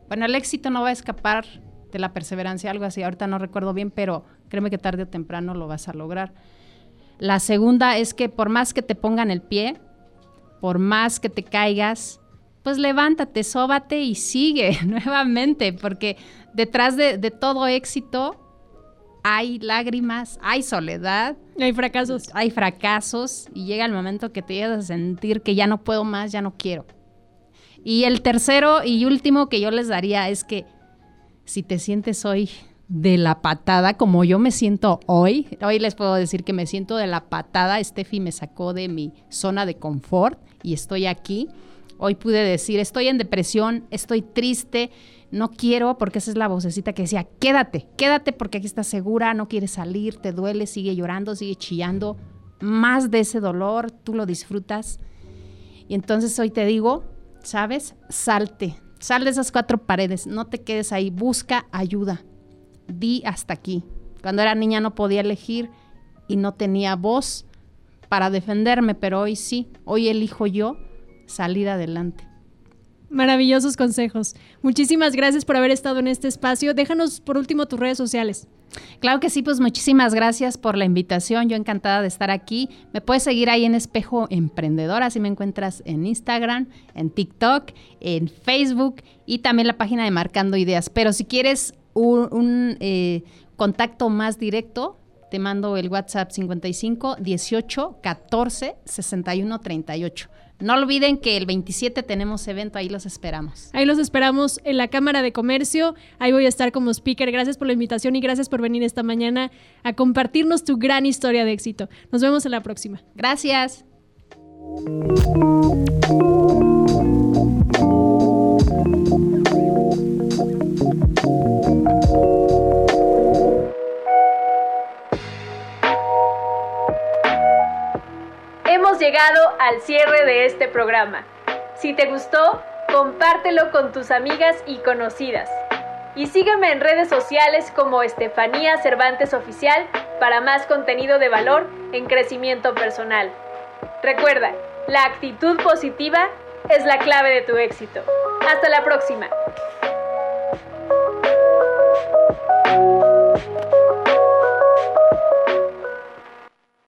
bueno, el éxito no va a escapar de la perseverancia, algo así, ahorita no recuerdo bien, pero créeme que tarde o temprano lo vas a lograr. La segunda es que por más que te pongan el pie, por más que te caigas, pues levántate, sóbate y sigue nuevamente, porque detrás de, de todo éxito hay lágrimas, hay soledad. Hay fracasos. Hay fracasos y llega el momento que te llegas a sentir que ya no puedo más, ya no quiero. Y el tercero y último que yo les daría es que si te sientes hoy de la patada, como yo me siento hoy, hoy les puedo decir que me siento de la patada, Steffi me sacó de mi zona de confort y estoy aquí. Hoy pude decir, estoy en depresión, estoy triste, no quiero, porque esa es la vocecita que decía, quédate, quédate porque aquí estás segura, no quieres salir, te duele, sigue llorando, sigue chillando, más de ese dolor, tú lo disfrutas. Y entonces hoy te digo, ¿sabes? Salte, sal de esas cuatro paredes, no te quedes ahí, busca ayuda, di hasta aquí. Cuando era niña no podía elegir y no tenía voz para defenderme, pero hoy sí, hoy elijo yo salir adelante. Maravillosos consejos. Muchísimas gracias por haber estado en este espacio. Déjanos por último tus redes sociales. Claro que sí, pues muchísimas gracias por la invitación. Yo encantada de estar aquí. Me puedes seguir ahí en Espejo Emprendedor, así me encuentras en Instagram, en TikTok, en Facebook y también la página de Marcando Ideas. Pero si quieres un, eh, contacto más directo, te mando el WhatsApp 55 18 14 61 38. No olviden que el 27 tenemos evento, ahí los esperamos. Ahí los esperamos en la Cámara de Comercio. Ahí voy a estar como speaker. Gracias por la invitación y gracias por venir esta mañana a compartirnos tu gran historia de éxito. Nos vemos en la próxima. Gracias. Llegado al cierre de este programa. Si te gustó, compártelo con tus amigas y conocidas. Y sígueme en redes sociales como Estefanía Cervantes Oficial para más contenido de valor en crecimiento personal. Recuerda, la actitud positiva es la clave de tu éxito. Hasta la próxima.